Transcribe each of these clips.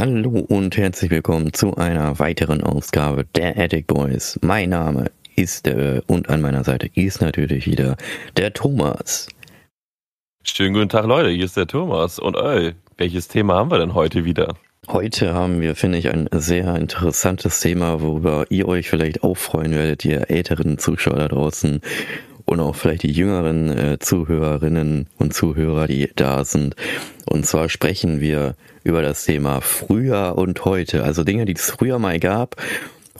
Hallo und herzlich willkommen zu einer weiteren Ausgabe der Attic Boys. Mein Name ist äh, und an meiner Seite ist natürlich wieder der Thomas. Schönen guten Tag, Leute. Hier ist der Thomas. Und ey, welches Thema haben wir denn heute wieder? Heute haben wir, finde ich, ein sehr interessantes Thema, worüber ihr euch vielleicht auch freuen werdet, ihr älteren Zuschauer da draußen und auch vielleicht die jüngeren äh, Zuhörerinnen und Zuhörer, die da sind. Und zwar sprechen wir über das Thema früher und heute, also Dinge, die es früher mal gab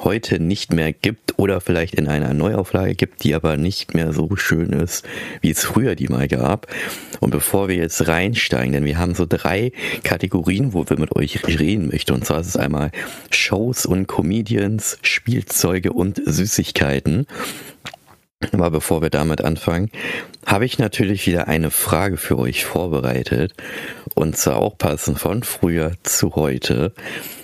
heute nicht mehr gibt oder vielleicht in einer Neuauflage gibt, die aber nicht mehr so schön ist, wie es früher die mal gab. Und bevor wir jetzt reinsteigen, denn wir haben so drei Kategorien, wo wir mit euch reden möchten. Und zwar ist es einmal Shows und Comedians, Spielzeuge und Süßigkeiten. Aber bevor wir damit anfangen, habe ich natürlich wieder eine Frage für euch vorbereitet. Und zwar auch passend von früher zu heute.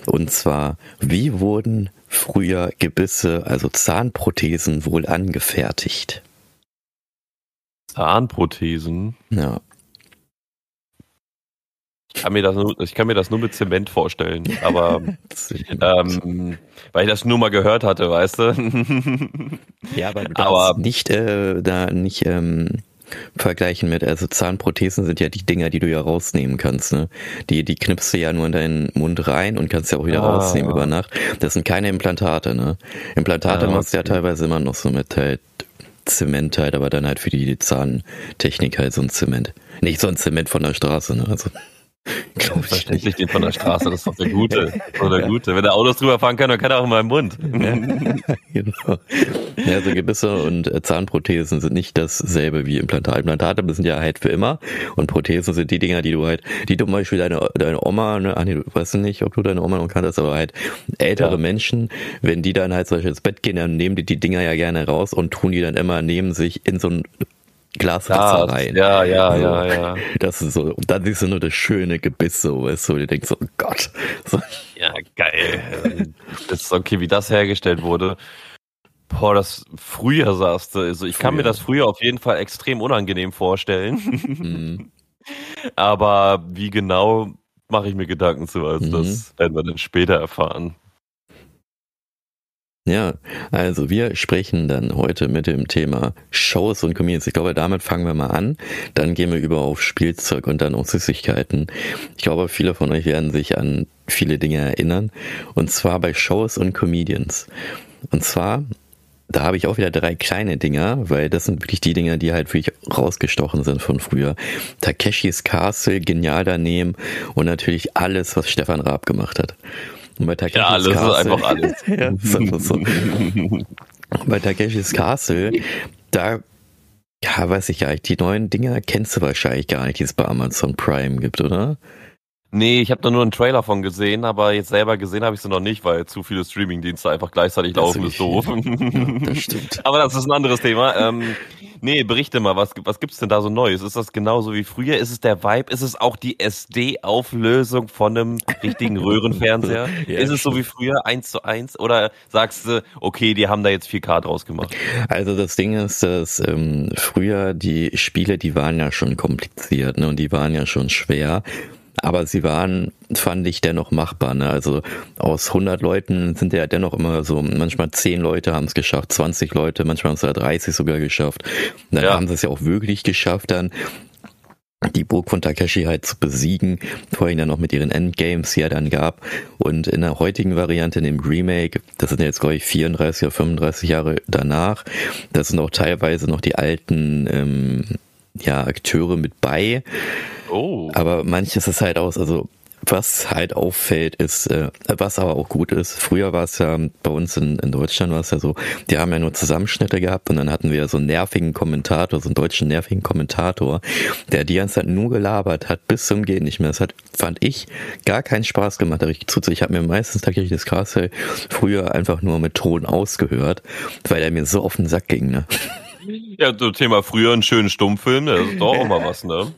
Und zwar, wie wurden früher Gebisse, also Zahnprothesen, wohl angefertigt? Zahnprothesen? Ja. Ich kann mir das nur, ich kann mir das nur mit Zement vorstellen, aber ähm, weil ich das nur mal gehört hatte, weißt du. ja, aber, aber nicht äh, da nicht ähm, vergleichen mit, also Zahnprothesen sind ja die Dinger, die du ja rausnehmen kannst, ne? Die, die knipst du ja nur in deinen Mund rein und kannst ja auch wieder ah. rausnehmen über Nacht. Das sind keine Implantate, ne? Implantate ah, machst du ja teilweise immer noch so mit halt Zement halt, aber dann halt für die Zahntechnik halt so ein Zement. Nicht so ein Zement von der Straße, ne? Also. Selbstverständlich den von der Straße, das ist doch der Gute. Das der Gute. Wenn der Autos drüber fahren kann, dann kann er auch in meinem Mund. Ja, genau. Ja, so Gebisse und äh, Zahnprothesen sind nicht dasselbe wie Implantate. Implantate sind ja halt für immer und Prothesen sind die Dinger, die du halt, die zum Beispiel deine, deine Oma, ne, ach nee, du weißt nicht, ob du deine Oma noch kanntest, aber halt ältere ja. Menschen, wenn die dann halt zum Beispiel ins Bett gehen, dann nehmen die die Dinger ja gerne raus und tun die dann immer neben sich in so ein Glaswasser rein. Ja, ja, so, ja, ja. Das ist so, und dann siehst du nur das schöne Gebiss so, weißt du, du denkst so, oh Gott. So. Ja, geil. Das ist okay, wie das hergestellt wurde. Boah, das früher sagst du. Also ich früher. kann mir das früher auf jeden Fall extrem unangenehm vorstellen. Mhm. Aber wie genau mache ich mir Gedanken zu, als mhm. das werden wir dann später erfahren. Ja, also wir sprechen dann heute mit dem Thema Shows und Comedians. Ich glaube, damit fangen wir mal an. Dann gehen wir über auf Spielzeug und dann auf Süßigkeiten. Ich glaube, viele von euch werden sich an viele Dinge erinnern. Und zwar bei Shows und Comedians. Und zwar, da habe ich auch wieder drei kleine Dinger, weil das sind wirklich die Dinger, die halt wirklich rausgestochen sind von früher. Takeshis Castle, genial daneben und natürlich alles, was Stefan Raab gemacht hat. Und bei Takeshis ja, alles Castle, ist einfach alles. ja, ist einfach so. bei Takeshis Castle, da ja, weiß ich gar nicht. Die neuen Dinger kennst du wahrscheinlich gar nicht, die es bei Amazon Prime gibt, oder? Nee, ich habe da nur einen Trailer von gesehen, aber jetzt selber gesehen habe ich sie noch nicht, weil zu viele Streamingdienste einfach gleichzeitig laufen, ist doof. Ja, das stimmt. aber das ist ein anderes Thema. Ähm, Nee, berichte mal, was, was gibt's denn da so Neues? Ist das genauso wie früher? Ist es der Vibe? Ist es auch die SD-Auflösung von einem richtigen Röhrenfernseher? ja, ist es so wie früher, eins zu eins? Oder sagst du, okay, die haben da jetzt 4K draus gemacht? Also das Ding ist, dass ähm, früher die Spiele, die waren ja schon kompliziert ne? und die waren ja schon schwer. Aber sie waren, fand ich, dennoch machbar. Ne? Also aus 100 Leuten sind ja dennoch immer so, manchmal 10 Leute haben es geschafft, 20 Leute, manchmal haben es ja 30 sogar geschafft. Dann ja. haben sie es ja auch wirklich geschafft, dann die Burg von Takeshi halt zu besiegen, vorhin dann noch mit ihren Endgames, die er dann gab. Und in der heutigen Variante, in dem Remake, das sind jetzt, glaube ich, 34 oder 35 Jahre danach, das sind auch teilweise noch die alten ähm, ja, Akteure mit bei. Oh. Aber manches ist halt aus, also was halt auffällt, ist, äh, was aber auch gut ist, früher war es ja bei uns in, in Deutschland war es ja so, die haben ja nur Zusammenschnitte gehabt und dann hatten wir so einen nervigen Kommentator, so einen deutschen nervigen Kommentator, der die ganze Zeit nur gelabert hat, bis zum Gehen nicht mehr. Das hat, fand ich, gar keinen Spaß gemacht. Ich habe mir meistens tatsächlich das Castle früher einfach nur mit Ton ausgehört, weil er mir so auf den Sack ging, ne? Ja, so Thema früher einen schönen Stummfilm, das ist doch auch mal was, ne?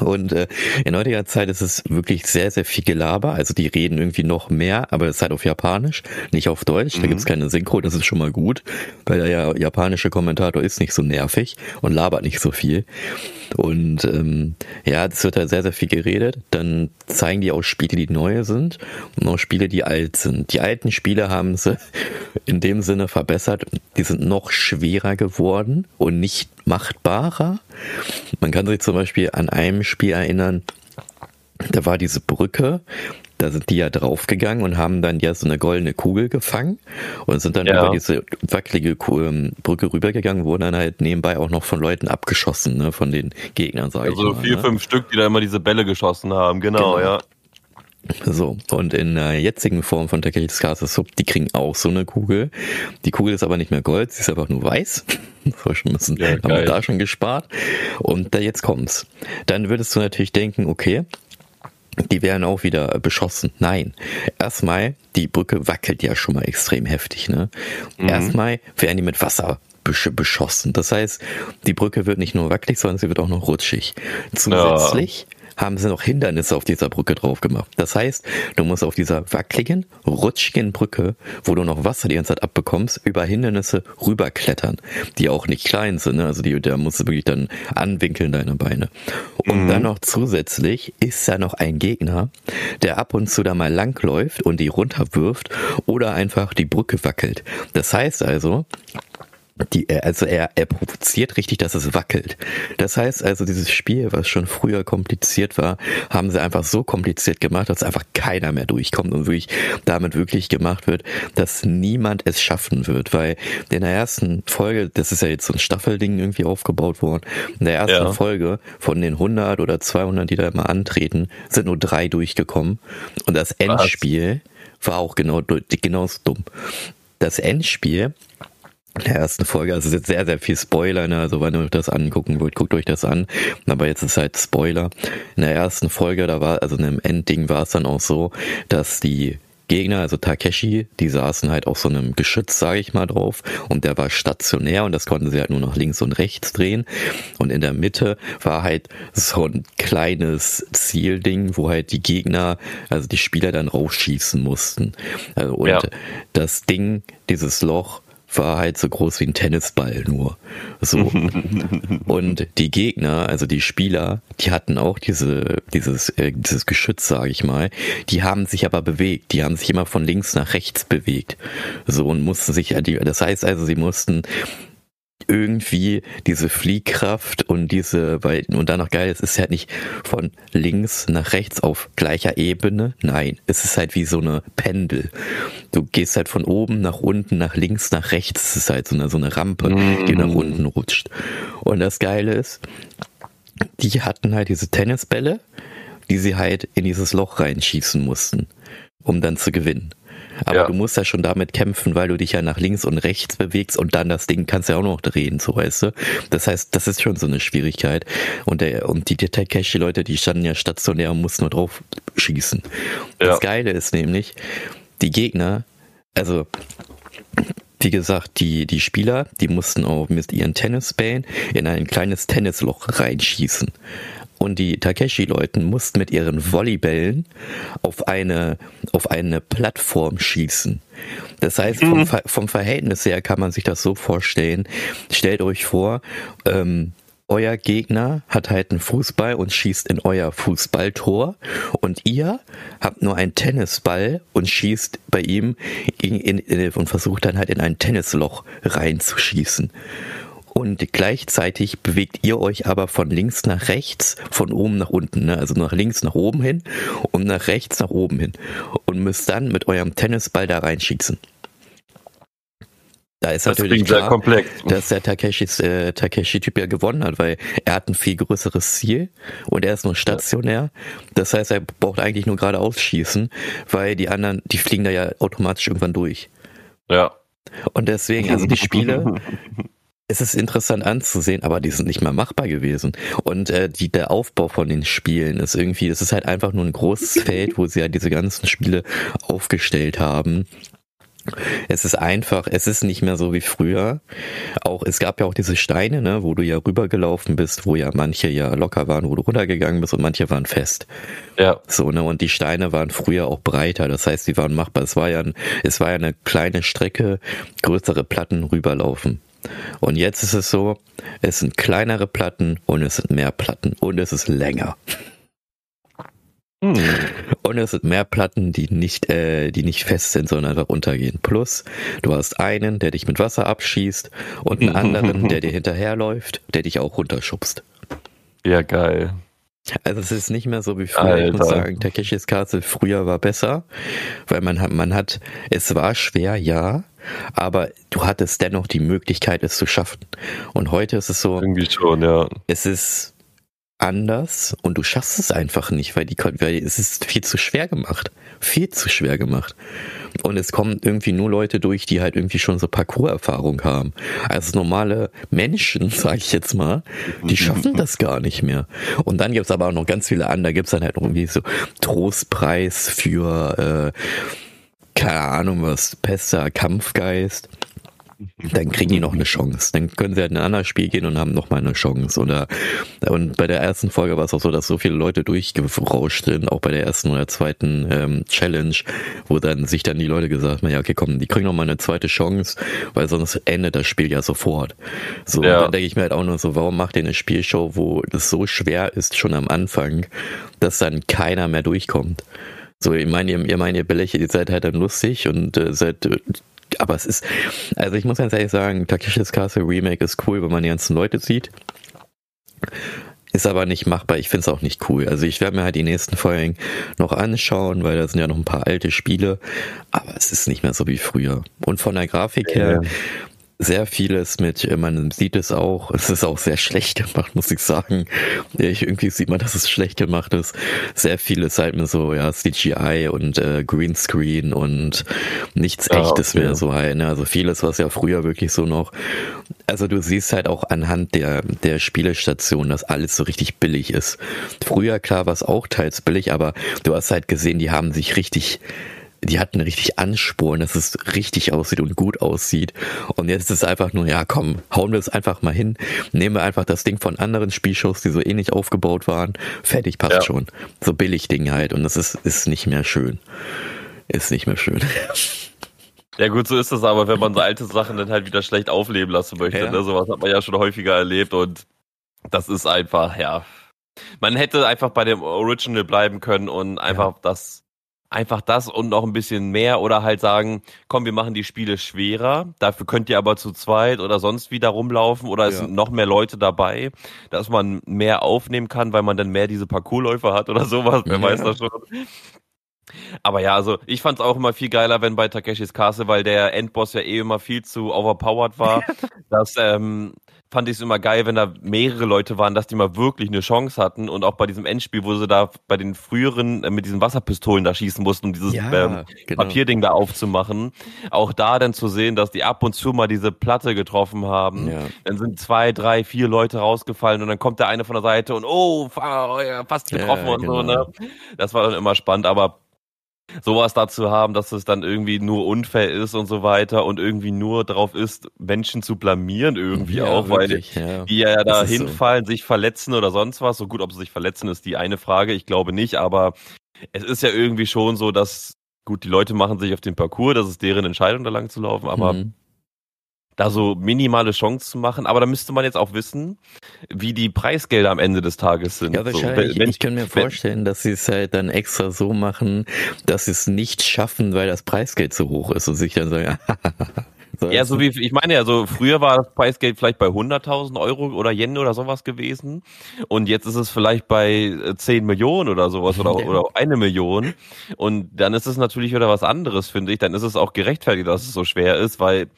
Und äh, in heutiger Zeit ist es wirklich sehr, sehr viel Gelaber. Also die reden irgendwie noch mehr, aber es ist halt auf Japanisch, nicht auf Deutsch. Mhm. Da gibt's keine Synchro, das ist schon mal gut, weil der ja japanische Kommentator ist nicht so nervig und labert nicht so viel. Und ähm, ja, es wird halt sehr, sehr viel geredet. Dann zeigen die auch Spiele, die neue sind und auch Spiele, die alt sind. Die alten Spiele haben sie in dem Sinne verbessert. Die sind noch schwerer geworden und nicht machtbarer. Man kann sich zum Beispiel an einem Spiel erinnern, da war diese Brücke, da sind die ja draufgegangen und haben dann ja so eine goldene Kugel gefangen und sind dann ja. über diese wackelige ähm, Brücke rübergegangen, wurden dann halt nebenbei auch noch von Leuten abgeschossen, ne, von den Gegnern, sag also ich mal. vier, ne? fünf Stück, die da immer diese Bälle geschossen haben, genau, genau. ja. So, und in der jetzigen Form von Takehis Castle Sub, die kriegen auch so eine Kugel. Die Kugel ist aber nicht mehr Gold, sie ist einfach nur weiß. Das war schon bisschen, ja, haben wir da schon gespart. Und da jetzt kommt's. Dann würdest du natürlich denken, okay, die werden auch wieder beschossen. Nein. Erstmal, die Brücke wackelt ja schon mal extrem heftig, ne? Mhm. Erstmal werden die mit Wasser beschossen. Das heißt, die Brücke wird nicht nur wackelig, sondern sie wird auch noch rutschig. Zusätzlich ja haben sie noch Hindernisse auf dieser Brücke drauf gemacht. Das heißt, du musst auf dieser wackeligen, rutschigen Brücke, wo du noch Wasser die ganze Zeit abbekommst, über Hindernisse rüberklettern, die auch nicht klein sind. Ne? Also die, da musst du wirklich dann anwinkeln deine Beine. Und mhm. dann noch zusätzlich ist da noch ein Gegner, der ab und zu da mal langläuft und die runterwirft oder einfach die Brücke wackelt. Das heißt also, die, also er, er provoziert richtig, dass es wackelt. Das heißt also, dieses Spiel, was schon früher kompliziert war, haben sie einfach so kompliziert gemacht, dass einfach keiner mehr durchkommt und wirklich damit wirklich gemacht wird, dass niemand es schaffen wird, weil in der ersten Folge, das ist ja jetzt so ein Staffelding irgendwie aufgebaut worden, in der ersten ja. Folge von den 100 oder 200, die da immer antreten, sind nur drei durchgekommen und das Endspiel was? war auch genau, genauso dumm. Das Endspiel der ersten Folge. Also es ist jetzt sehr, sehr viel Spoiler, ne? Also wenn ihr euch das angucken wollt, guckt euch das an. Aber jetzt ist halt Spoiler. In der ersten Folge, da war, also in dem Endding war es dann auch so, dass die Gegner, also Takeshi, die saßen halt auf so einem Geschütz, sage ich mal, drauf und der war stationär und das konnten sie halt nur nach links und rechts drehen und in der Mitte war halt so ein kleines Zielding, wo halt die Gegner, also die Spieler dann rausschießen mussten. Also, und ja. das Ding, dieses Loch, war halt so groß wie ein Tennisball nur. So. und die Gegner, also die Spieler, die hatten auch diese, dieses, äh, dieses Geschütz, sage ich mal. Die haben sich aber bewegt. Die haben sich immer von links nach rechts bewegt. So und mussten sich, das heißt also, sie mussten irgendwie diese Fliehkraft und diese, weil, und dann noch geil, es ist halt nicht von links nach rechts auf gleicher Ebene. Nein, es ist halt wie so eine Pendel. Du gehst halt von oben nach unten, nach links, nach rechts. Es ist halt so eine, so eine Rampe, die nach mm. unten rutscht. Und das Geile ist, die hatten halt diese Tennisbälle, die sie halt in dieses Loch reinschießen mussten, um dann zu gewinnen. Aber ja. du musst ja schon damit kämpfen, weil du dich ja nach links und rechts bewegst und dann das Ding kannst du ja auch noch drehen, so weißt du. Das heißt, das ist schon so eine Schwierigkeit. Und der, und die Takeshi-Leute, die standen ja stationär und mussten nur drauf schießen. Ja. Das Geile ist nämlich, die Gegner, also wie gesagt, die, die Spieler, die mussten auch mit ihren Tennisbällen in ein kleines Tennisloch reinschießen und die Takeshi-Leuten mussten mit ihren Volleybällen auf eine, auf eine Plattform schießen. Das heißt, vom, mhm. vom Verhältnis her kann man sich das so vorstellen. Stellt euch vor, ähm, euer Gegner hat halt einen Fußball und schießt in euer Fußballtor und ihr habt nur einen Tennisball und schießt bei ihm in, in, in, und versucht dann halt in ein Tennisloch reinzuschießen und gleichzeitig bewegt ihr euch aber von links nach rechts, von oben nach unten, ne? also nach links nach oben hin und nach rechts nach oben hin und müsst dann mit eurem Tennisball da reinschießen. Da ist das natürlich klar, komplex. dass der Takeshis, äh, Takeshi-Typ ja gewonnen hat, weil er hat ein viel größeres Ziel und er ist nur stationär. Das heißt, er braucht eigentlich nur geradeaus schießen, weil die anderen, die fliegen da ja automatisch irgendwann durch. Ja. Und deswegen, also die Spiele, es ist interessant anzusehen, aber die sind nicht mehr machbar gewesen. Und äh, die, der Aufbau von den Spielen ist irgendwie, es ist halt einfach nur ein großes Feld, wo sie halt diese ganzen Spiele aufgestellt haben. Es ist einfach, es ist nicht mehr so wie früher. Auch es gab ja auch diese Steine, ne, wo du ja rübergelaufen bist, wo ja manche ja locker waren, wo du runtergegangen bist und manche waren fest. Ja. So, ne, und die Steine waren früher auch breiter, das heißt, die waren machbar. Es war ja, ein, es war ja eine kleine Strecke, größere Platten rüberlaufen. Und jetzt ist es so, es sind kleinere Platten und es sind mehr Platten und es ist länger. Hm. Und es sind mehr Platten, die nicht, äh, die nicht fest sind, sondern einfach untergehen. Plus, du hast einen, der dich mit Wasser abschießt und einen anderen, der dir hinterherläuft, der dich auch runterschubst. Ja, geil. Also es ist nicht mehr so wie früher. Alter. Ich muss sagen, Takeshis Castle früher war besser, weil man hat, man hat, es war schwer, ja, aber du hattest dennoch die Möglichkeit, es zu schaffen. Und heute ist es so. Irgendwie schon, ja. Es ist anders und du schaffst es einfach nicht, weil, die, weil es ist viel zu schwer gemacht. Viel zu schwer gemacht. Und es kommen irgendwie nur Leute durch, die halt irgendwie schon so Parcours-Erfahrung haben. Also normale Menschen, sage ich jetzt mal, die schaffen das gar nicht mehr. Und dann gibt's aber auch noch ganz viele andere. Da gibt's dann halt irgendwie so Trostpreis für, äh, keine Ahnung was, Pester, Kampfgeist dann kriegen die noch eine Chance. Dann können sie halt in ein anderes Spiel gehen und haben noch mal eine Chance. Oder, und bei der ersten Folge war es auch so, dass so viele Leute durchgerauscht sind, auch bei der ersten oder zweiten ähm, Challenge, wo dann sich dann die Leute gesagt haben, ja, okay, komm, die kriegen noch mal eine zweite Chance, weil sonst endet das Spiel ja sofort. So, ja. dann denke ich mir halt auch nur so, warum macht ihr eine Spielshow, wo das so schwer ist, schon am Anfang, dass dann keiner mehr durchkommt? So, ich meine, ihr, ihr meint, ihr belächelt, ihr seid halt dann lustig und äh, seid aber es ist, also ich muss ganz ehrlich sagen, Takeshis Castle Remake ist cool, wenn man die ganzen Leute sieht. Ist aber nicht machbar. Ich finde es auch nicht cool. Also ich werde mir halt die nächsten Folgen noch anschauen, weil da sind ja noch ein paar alte Spiele. Aber es ist nicht mehr so wie früher. Und von der Grafik her, sehr vieles mit, äh, man sieht es auch, es ist auch sehr schlecht gemacht, muss ich sagen. Ich, irgendwie sieht man, dass es schlecht gemacht ist. Sehr vieles halt mit so, ja, CGI und äh, Greenscreen und nichts ja, echtes okay. mehr so halt. Ne? Also vieles, was ja früher wirklich so noch, also du siehst halt auch anhand der, der Spielestation, dass alles so richtig billig ist. Früher, klar, war es auch teils billig, aber du hast halt gesehen, die haben sich richtig die hatten richtig Ansporn, dass es richtig aussieht und gut aussieht. Und jetzt ist es einfach nur, ja komm, hauen wir es einfach mal hin, nehmen wir einfach das Ding von anderen Spielshows, die so ähnlich aufgebaut waren, fertig, passt ja. schon. So billig Ding halt und das ist, ist nicht mehr schön. Ist nicht mehr schön. Ja gut, so ist es aber, wenn man so alte Sachen dann halt wieder schlecht aufleben lassen möchte. Ja. Ne? Sowas hat man ja schon häufiger erlebt und das ist einfach, ja. Man hätte einfach bei dem Original bleiben können und einfach ja. das einfach das und noch ein bisschen mehr oder halt sagen, komm, wir machen die Spiele schwerer, dafür könnt ihr aber zu zweit oder sonst wieder rumlaufen oder es ja. sind noch mehr Leute dabei, dass man mehr aufnehmen kann, weil man dann mehr diese Parkourläufer hat oder sowas, wer ja. weiß das schon. Aber ja, also ich fand es auch immer viel geiler, wenn bei Takeshis Castle, weil der Endboss ja eh immer viel zu overpowered war, dass ähm, fand ich es immer geil, wenn da mehrere Leute waren, dass die mal wirklich eine Chance hatten und auch bei diesem Endspiel, wo sie da bei den früheren äh, mit diesen Wasserpistolen da schießen mussten, um dieses ja, ähm, genau. Papierding da aufzumachen, auch da dann zu sehen, dass die ab und zu mal diese Platte getroffen haben. Ja. Dann sind zwei, drei, vier Leute rausgefallen und dann kommt der eine von der Seite und oh, fast getroffen ja, und genau. so. Ne? Das war dann immer spannend, aber sowas dazu haben, dass es dann irgendwie nur unfair ist und so weiter und irgendwie nur drauf ist, Menschen zu blamieren irgendwie ja, auch, wirklich, weil ja. die ja da hinfallen, so. sich verletzen oder sonst was. So gut, ob sie sich verletzen, ist die eine Frage. Ich glaube nicht, aber es ist ja irgendwie schon so, dass gut, die Leute machen sich auf den Parcours, das ist deren Entscheidung, da lang zu laufen, aber mhm da so minimale Chance zu machen. Aber da müsste man jetzt auch wissen, wie die Preisgelder am Ende des Tages sind. Ja, wahrscheinlich. So, wenn, ich kann mir vorstellen, wenn, dass sie es halt dann extra so machen, dass sie es nicht schaffen, weil das Preisgeld zu hoch ist und sich dann sagen, so ja, so wie, ich meine ja, so früher war das Preisgeld vielleicht bei 100.000 Euro oder Yen oder sowas gewesen und jetzt ist es vielleicht bei 10 äh, Millionen oder sowas oder, oder eine Million und dann ist es natürlich wieder was anderes, finde ich. Dann ist es auch gerechtfertigt, dass es so schwer ist, weil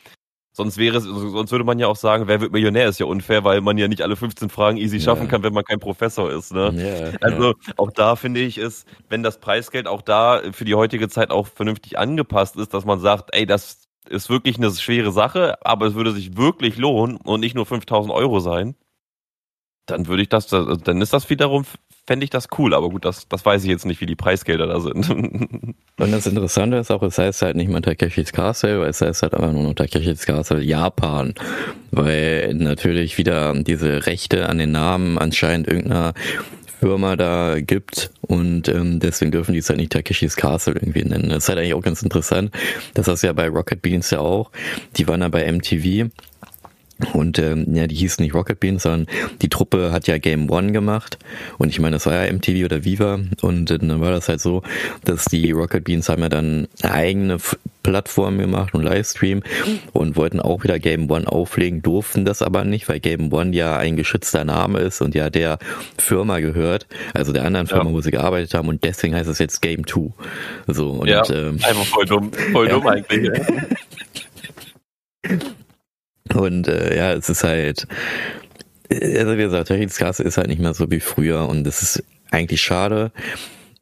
Sonst wäre es, sonst würde man ja auch sagen, wer wird Millionär ist ja unfair, weil man ja nicht alle 15 Fragen easy schaffen ja. kann, wenn man kein Professor ist. Ne? Ja, also ja. auch da finde ich es, wenn das Preisgeld auch da für die heutige Zeit auch vernünftig angepasst ist, dass man sagt, ey, das ist wirklich eine schwere Sache, aber es würde sich wirklich lohnen und nicht nur 5000 Euro sein, dann würde ich das, dann ist das wiederum fände ich das cool, aber gut, das, das weiß ich jetzt nicht, wie die Preisgelder da sind. Und das Interessante ist auch, es heißt halt nicht mehr Takeshis Castle, weil es heißt halt einfach nur noch Takeshis Castle Japan, weil natürlich wieder diese Rechte an den Namen anscheinend irgendeiner Firma da gibt und ähm, deswegen dürfen die es halt nicht Takeshis Castle irgendwie nennen. Das ist halt eigentlich auch ganz interessant. Das ist ja bei Rocket Beans ja auch. Die waren ja bei MTV und ähm, ja, die hieß nicht Rocket Beans, sondern die Truppe hat ja Game One gemacht. Und ich meine, das war ja MTV oder Viva. Und äh, dann war das halt so, dass die Rocket Beans haben ja dann eine eigene Plattform gemacht und Livestream und wollten auch wieder Game One auflegen, durften das aber nicht, weil Game One ja ein geschützter Name ist und ja der Firma gehört, also der anderen Firma, ja. wo sie gearbeitet haben. Und deswegen heißt es jetzt Game Two. So, und, ja, ähm, einfach voll dumm, voll dumm eigentlich. Und äh, ja, es ist halt, also wie gesagt, Technikskasse ist halt nicht mehr so wie früher und das ist eigentlich schade.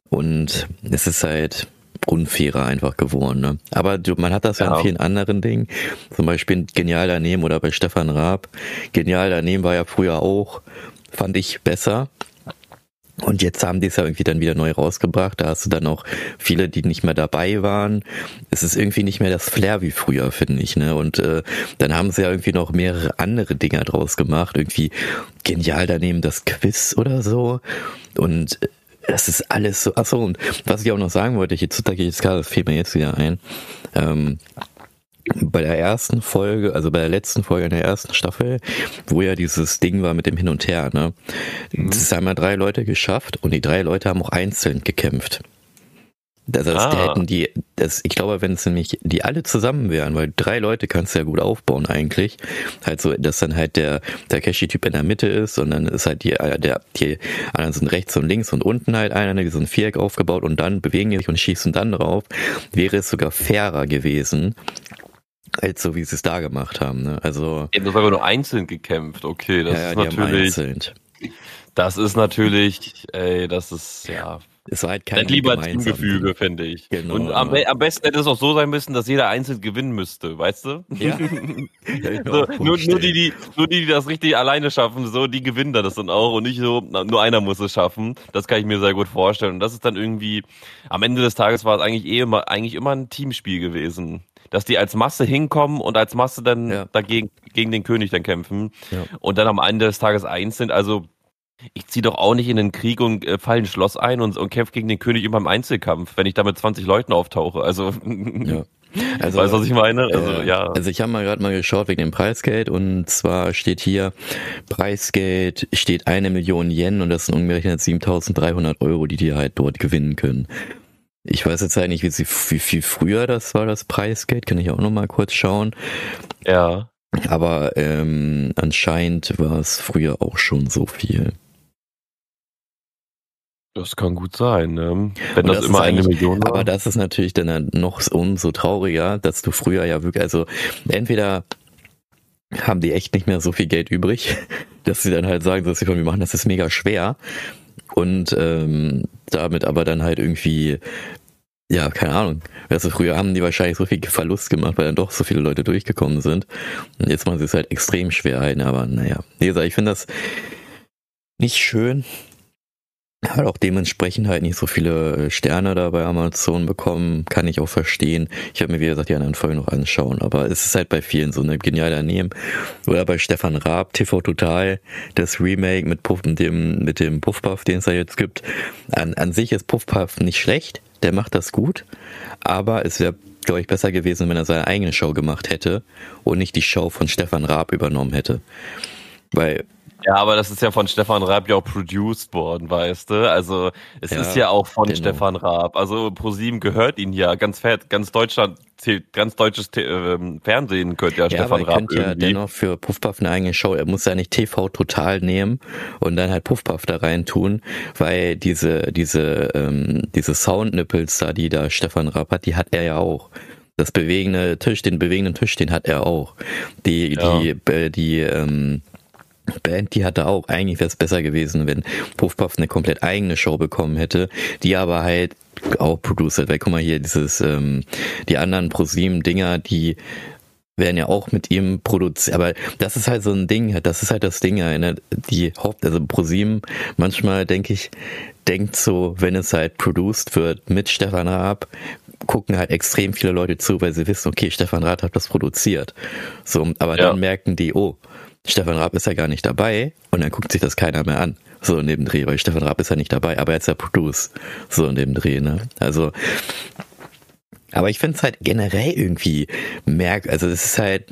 Und es ist halt unfairer einfach geworden. Ne? Aber du, man hat das ja, ja in vielen anderen Dingen. Zum Beispiel Genial daneben oder bei Stefan Raab. Genial daneben war ja früher auch, fand ich besser. Und jetzt haben die es ja irgendwie dann wieder neu rausgebracht. Da hast du dann auch viele, die nicht mehr dabei waren. Es ist irgendwie nicht mehr das Flair wie früher, finde ich. Ne? Und äh, dann haben sie ja irgendwie noch mehrere andere Dinger draus gemacht. Irgendwie genial daneben das Quiz oder so. Und äh, das ist alles so. Achso, und was ich auch noch sagen wollte, ich jetzt, das fehlt mir jetzt wieder ein. Ähm, bei der ersten Folge, also bei der letzten Folge in der ersten Staffel, wo ja dieses Ding war mit dem Hin und Her, ne? Mhm. Das haben ja drei Leute geschafft und die drei Leute haben auch einzeln gekämpft. Das heißt, ah. hätten die, das, ich glaube, wenn es nämlich die alle zusammen wären, weil drei Leute kannst du ja gut aufbauen eigentlich, halt so, dass dann halt der, der Cashi-Typ in der Mitte ist und dann ist halt die, äh, der, die anderen sind rechts und links und unten halt einer, die so ein Viereck aufgebaut und dann bewegen die sich und schießen dann drauf, wäre es sogar fairer gewesen, als so wie sie es da gemacht haben. Ne? Also ja, das war aber nur einzeln gekämpft. Okay, das ja, ist natürlich. Das ist natürlich, ey, das ist ja. Es war halt kein lieber Teamgefüge, finde ich. Genau, und am, am, besten hätte es auch so sein müssen, dass jeder einzeln gewinnen müsste, weißt du? Ja. so, nur, nur, die, die, nur die, die das richtig alleine schaffen, so, die gewinnen das dann auch und nicht so, nur einer muss es schaffen. Das kann ich mir sehr gut vorstellen. Und das ist dann irgendwie, am Ende des Tages war es eigentlich eh immer, eigentlich immer ein Teamspiel gewesen dass die als Masse hinkommen und als Masse dann ja. dagegen gegen den König dann kämpfen ja. und dann am Ende des Tages eins sind. Also ich ziehe doch auch nicht in den Krieg und äh, fall ein Schloss ein und, und kämpfe gegen den König immer im Einzelkampf, wenn ich da mit 20 Leuten auftauche. Also ja. Also, weißt du, was ich meine? Also, äh, ja. also ich habe mal gerade mal geschaut wegen dem Preisgeld und zwar steht hier, Preisgeld steht eine Million Yen und das sind umgerechnet 7300 Euro, die die halt dort gewinnen können. Ich weiß jetzt eigentlich, wie, wie viel früher das war, das Preisgeld. Kann ich auch noch mal kurz schauen. Ja. Aber ähm, anscheinend war es früher auch schon so viel. Das kann gut sein, ne? Wenn das, das immer eine Million war. Aber das ist natürlich dann noch umso trauriger, dass du früher ja wirklich, also entweder haben die echt nicht mehr so viel Geld übrig, dass sie dann halt sagen, dass sie von mir machen, das ist mega schwer und ähm, damit aber dann halt irgendwie ja, keine Ahnung. Du, früher haben die wahrscheinlich so viel Verlust gemacht, weil dann doch so viele Leute durchgekommen sind. Und jetzt machen sie es halt extrem schwer ein, aber naja. Wie gesagt, ich finde das nicht schön, hat auch dementsprechend halt nicht so viele äh, Sterne da bei Amazon bekommen, kann ich auch verstehen. Ich habe mir, wie gesagt, die anderen Folgen noch anschauen, aber es ist halt bei vielen so eine geniale Nehmen. Oder bei Stefan Raab, TV Total, das Remake mit Puff, mit dem, mit dem Puffpuff, den es da jetzt gibt. An, an sich ist Puffpuff nicht schlecht, der macht das gut, aber es wäre glaube ich, besser gewesen, wenn er seine eigene Show gemacht hätte und nicht die Show von Stefan Raab übernommen hätte. Weil ja, aber das ist ja von Stefan Raab ja auch produced worden, weißt du? Also es ja, ist ja auch von genau. Stefan Raab. Also ProSieben gehört ihn ja. Ganz ganz Deutschland ganz deutsches ähm, Fernsehen könnte ja, ja Stefan Raab irgendwie. ja dennoch für Puffpuff eine eigene Show. Er muss ja nicht TV total nehmen und dann halt Puffpuff da rein tun, weil diese diese ähm, diese Soundnippels da, die da Stefan Raab hat, die hat er ja auch das bewegende Tisch, den bewegenden Tisch, den hat er auch. Die, ja. die, äh, die, ähm, Band, die hatte auch, eigentlich wäre es besser gewesen, wenn Puffpuff eine komplett eigene Show bekommen hätte, die aber halt auch produced, weil guck mal hier, dieses, ähm, die anderen ProSieben-Dinger, die werden ja auch mit ihm produziert. Aber das ist halt so ein Ding, das ist halt das Ding, ne? die Haupt, also ProSieben, manchmal denke ich, denkt so, wenn es halt produced wird mit Stefan Raab, gucken halt extrem viele Leute zu, weil sie wissen, okay, Stefan Raab hat das produziert. So, aber ja. dann merken die, oh, Stefan Raab ist ja gar nicht dabei und dann guckt sich das keiner mehr an. So in dem Dreh, weil Stefan Raab ist ja nicht dabei, aber er ist ja Produce. So in dem Dreh, ne? Also, aber ich finde es halt generell irgendwie merk, also es ist halt,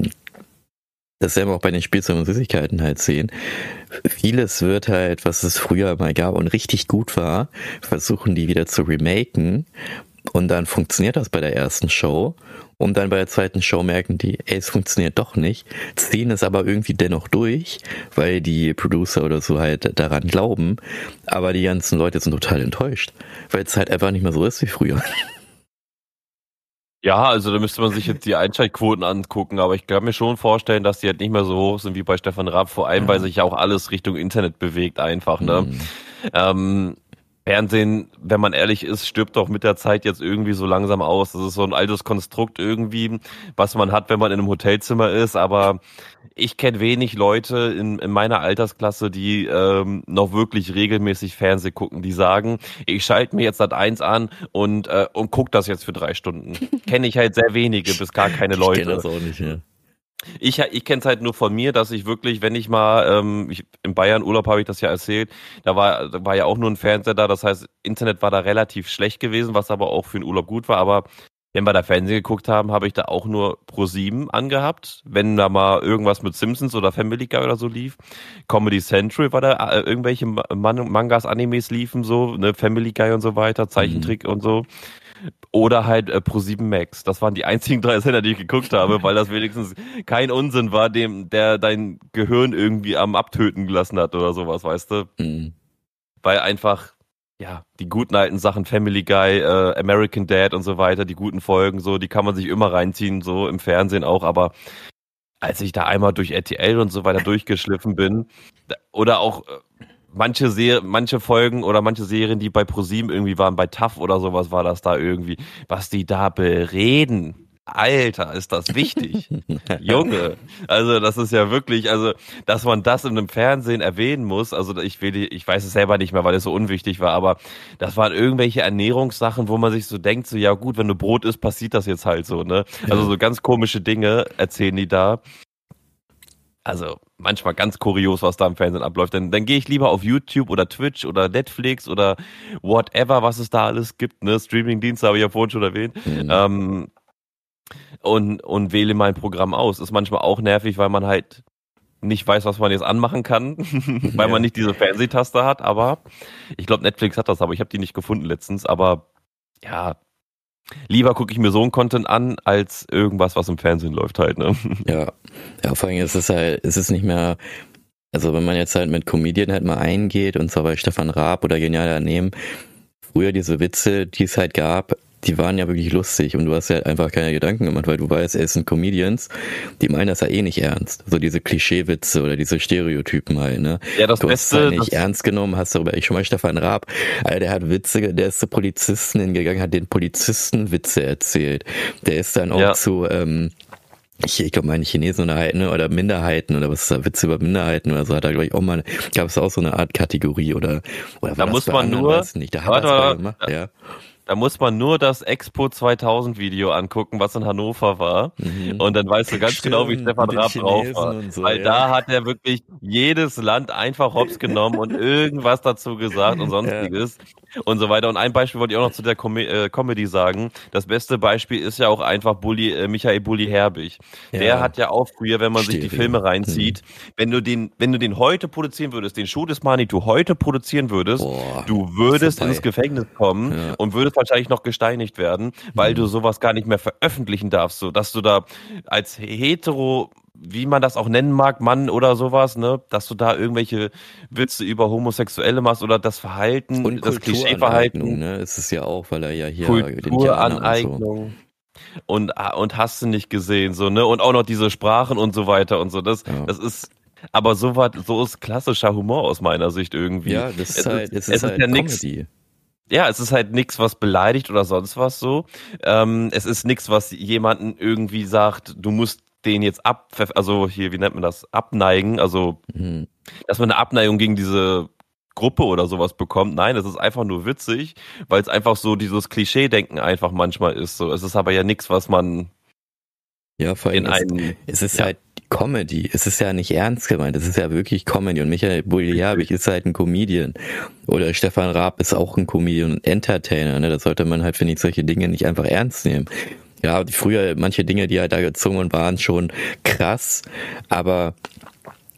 das werden wir auch bei den Spielzeugen und Süßigkeiten halt sehen. Vieles wird halt, was es früher mal gab und richtig gut war, versuchen die wieder zu remaken. Und dann funktioniert das bei der ersten Show. Und dann bei der zweiten Show merken die, ey, es funktioniert doch nicht, ziehen es aber irgendwie dennoch durch, weil die Producer oder so halt daran glauben. Aber die ganzen Leute sind total enttäuscht, weil es halt einfach nicht mehr so ist wie früher. Ja, also da müsste man sich jetzt die Einschaltquoten angucken, aber ich kann mir schon vorstellen, dass die halt nicht mehr so hoch sind wie bei Stefan Raab, vor allem, weil sich ja auch alles Richtung Internet bewegt einfach, ne? Mhm. Ähm, Fernsehen, wenn man ehrlich ist, stirbt doch mit der Zeit jetzt irgendwie so langsam aus. Das ist so ein altes Konstrukt irgendwie, was man hat, wenn man in einem Hotelzimmer ist. Aber ich kenne wenig Leute in, in meiner Altersklasse, die ähm, noch wirklich regelmäßig Fernsehen gucken, die sagen, ich schalte mir jetzt das eins an und, äh, und guck das jetzt für drei Stunden. kenne ich halt sehr wenige, bis gar keine Leute. Ich kenne das auch nicht, ja. Ich, ich kenne es halt nur von mir, dass ich wirklich, wenn ich mal, ähm, ich, in Bayern Urlaub habe ich das ja erzählt, da war, da war ja auch nur ein Fernseher da, das heißt, Internet war da relativ schlecht gewesen, was aber auch für den Urlaub gut war, aber wenn wir da Fernsehen geguckt haben, habe ich da auch nur Pro 7 angehabt, wenn da mal irgendwas mit Simpsons oder Family Guy oder so lief. Comedy Central war da äh, irgendwelche Man Mangas, Animes liefen so, ne, Family Guy und so weiter, Zeichentrick mhm. und so. Oder halt äh, Pro7 Max. Das waren die einzigen drei Sender, die ich geguckt habe, weil das wenigstens kein Unsinn war, dem, der dein Gehirn irgendwie am Abtöten gelassen hat oder sowas, weißt du? Mhm. Weil einfach, ja, die guten alten Sachen, Family Guy, äh, American Dad und so weiter, die guten Folgen, so, die kann man sich immer reinziehen, so im Fernsehen auch, aber als ich da einmal durch RTL und so weiter durchgeschliffen bin, oder auch äh, manche Ser manche Folgen oder manche Serien, die bei ProSieben irgendwie waren, bei TAF oder sowas war das da irgendwie, was die da bereden. Alter, ist das wichtig. Junge. Also, das ist ja wirklich, also, dass man das in einem Fernsehen erwähnen muss, also ich will, ich weiß es selber nicht mehr, weil es so unwichtig war, aber das waren irgendwelche Ernährungssachen, wo man sich so denkt, so, ja gut, wenn du Brot isst, passiert das jetzt halt so, ne? Also so ganz komische Dinge erzählen die da also manchmal ganz kurios, was da im Fernsehen abläuft. Dann, dann gehe ich lieber auf YouTube oder Twitch oder Netflix oder whatever, was es da alles gibt. Ne? Streamingdienste habe ich ja vorhin schon erwähnt. Mhm. Ähm, und, und wähle mein Programm aus. Ist manchmal auch nervig, weil man halt nicht weiß, was man jetzt anmachen kann, weil man nicht diese Fernsehtaste hat. Aber ich glaube, Netflix hat das, aber ich habe die nicht gefunden letztens. Aber ja, Lieber gucke ich mir so ein Content an, als irgendwas, was im Fernsehen läuft halt, ne? Ja. Ja, vor allem ist es halt, ist es nicht mehr, also wenn man jetzt halt mit Comedian halt mal eingeht, und zwar bei Stefan Raab oder Genial daneben, früher diese Witze, die es halt gab, die waren ja wirklich lustig und du hast ja einfach keine Gedanken gemacht, weil du weißt, es sind Comedians, die meinen das ja eh nicht ernst. So diese Klischeewitze oder diese Stereotypen halt, ne? Ja, das du Beste, hast halt nicht ernst genommen, hast darüber ich schon mal Stefan Raab, Alter, der hat Witze, der ist zu Polizisten hingegangen, hat den Polizisten Witze erzählt. Der ist dann auch ja. zu, ähm, ich, ich glaube, meine Chinesen oder, ne, oder Minderheiten oder was ist da, Witze über Minderheiten oder so, hat da, glaube ich, auch mal, gab es auch so eine Art Kategorie oder, oder da muss man anderen, nur, nicht, da hat er gemacht, ja. Da muss man nur das Expo 2000 Video angucken, was in Hannover war. Mhm. Und dann weißt du ganz Stimmt, genau, wie Stefan Raab drauf war. So, Weil ja. da hat er wirklich jedes Land einfach hops genommen und irgendwas dazu gesagt und sonstiges. Ja und so weiter. Und ein Beispiel wollte ich auch noch zu der Com äh, Comedy sagen. Das beste Beispiel ist ja auch einfach Bully, äh, Michael Bulli Herbig. Ja. Der hat ja auch früher, wenn man Stereo. sich die Filme reinzieht, mhm. wenn du den, wenn du den heute produzieren würdest, den Show des Manitou heute produzieren würdest, Boah, du würdest ins Gefängnis kommen und würdest wahrscheinlich noch gesteinigt werden, weil mhm. du sowas gar nicht mehr veröffentlichen darfst, so dass du da als hetero wie man das auch nennen mag, Mann oder sowas, ne, dass du da irgendwelche Witze über Homosexuelle machst oder das Verhalten, und das Klischeeverhalten. Ne, ist es ja auch, weil er ja hier Kulturaneignung. Und, ah, und, hast du nicht gesehen, so, ne, und auch noch diese Sprachen und so weiter und so, das, ja. das ist, aber so war, so ist klassischer Humor aus meiner Sicht irgendwie. Ja, das ist es halt, ist, es ist halt ja nichts. Ja, es ist halt nichts, was beleidigt oder sonst was so. Ähm, es ist nichts, was jemanden irgendwie sagt, du musst den jetzt ab, also hier, wie nennt man das, abneigen, also mhm. dass man eine Abneigung gegen diese Gruppe oder sowas bekommt. Nein, es ist einfach nur witzig, weil es einfach so dieses Klischee-Denken einfach manchmal ist. So, es ist aber ja nichts, was man ja, vor allem in einen, es ist ja. halt Comedy. Es ist ja nicht ernst gemeint. Es ist ja wirklich Comedy. Und Michael Buljabich ist halt ein Comedian. Oder Stefan Raab ist auch ein Comedian und Entertainer. Ne? Da sollte man halt, finde ich, solche Dinge nicht einfach ernst nehmen. Ja, früher manche Dinge, die halt da gezwungen waren, schon krass. Aber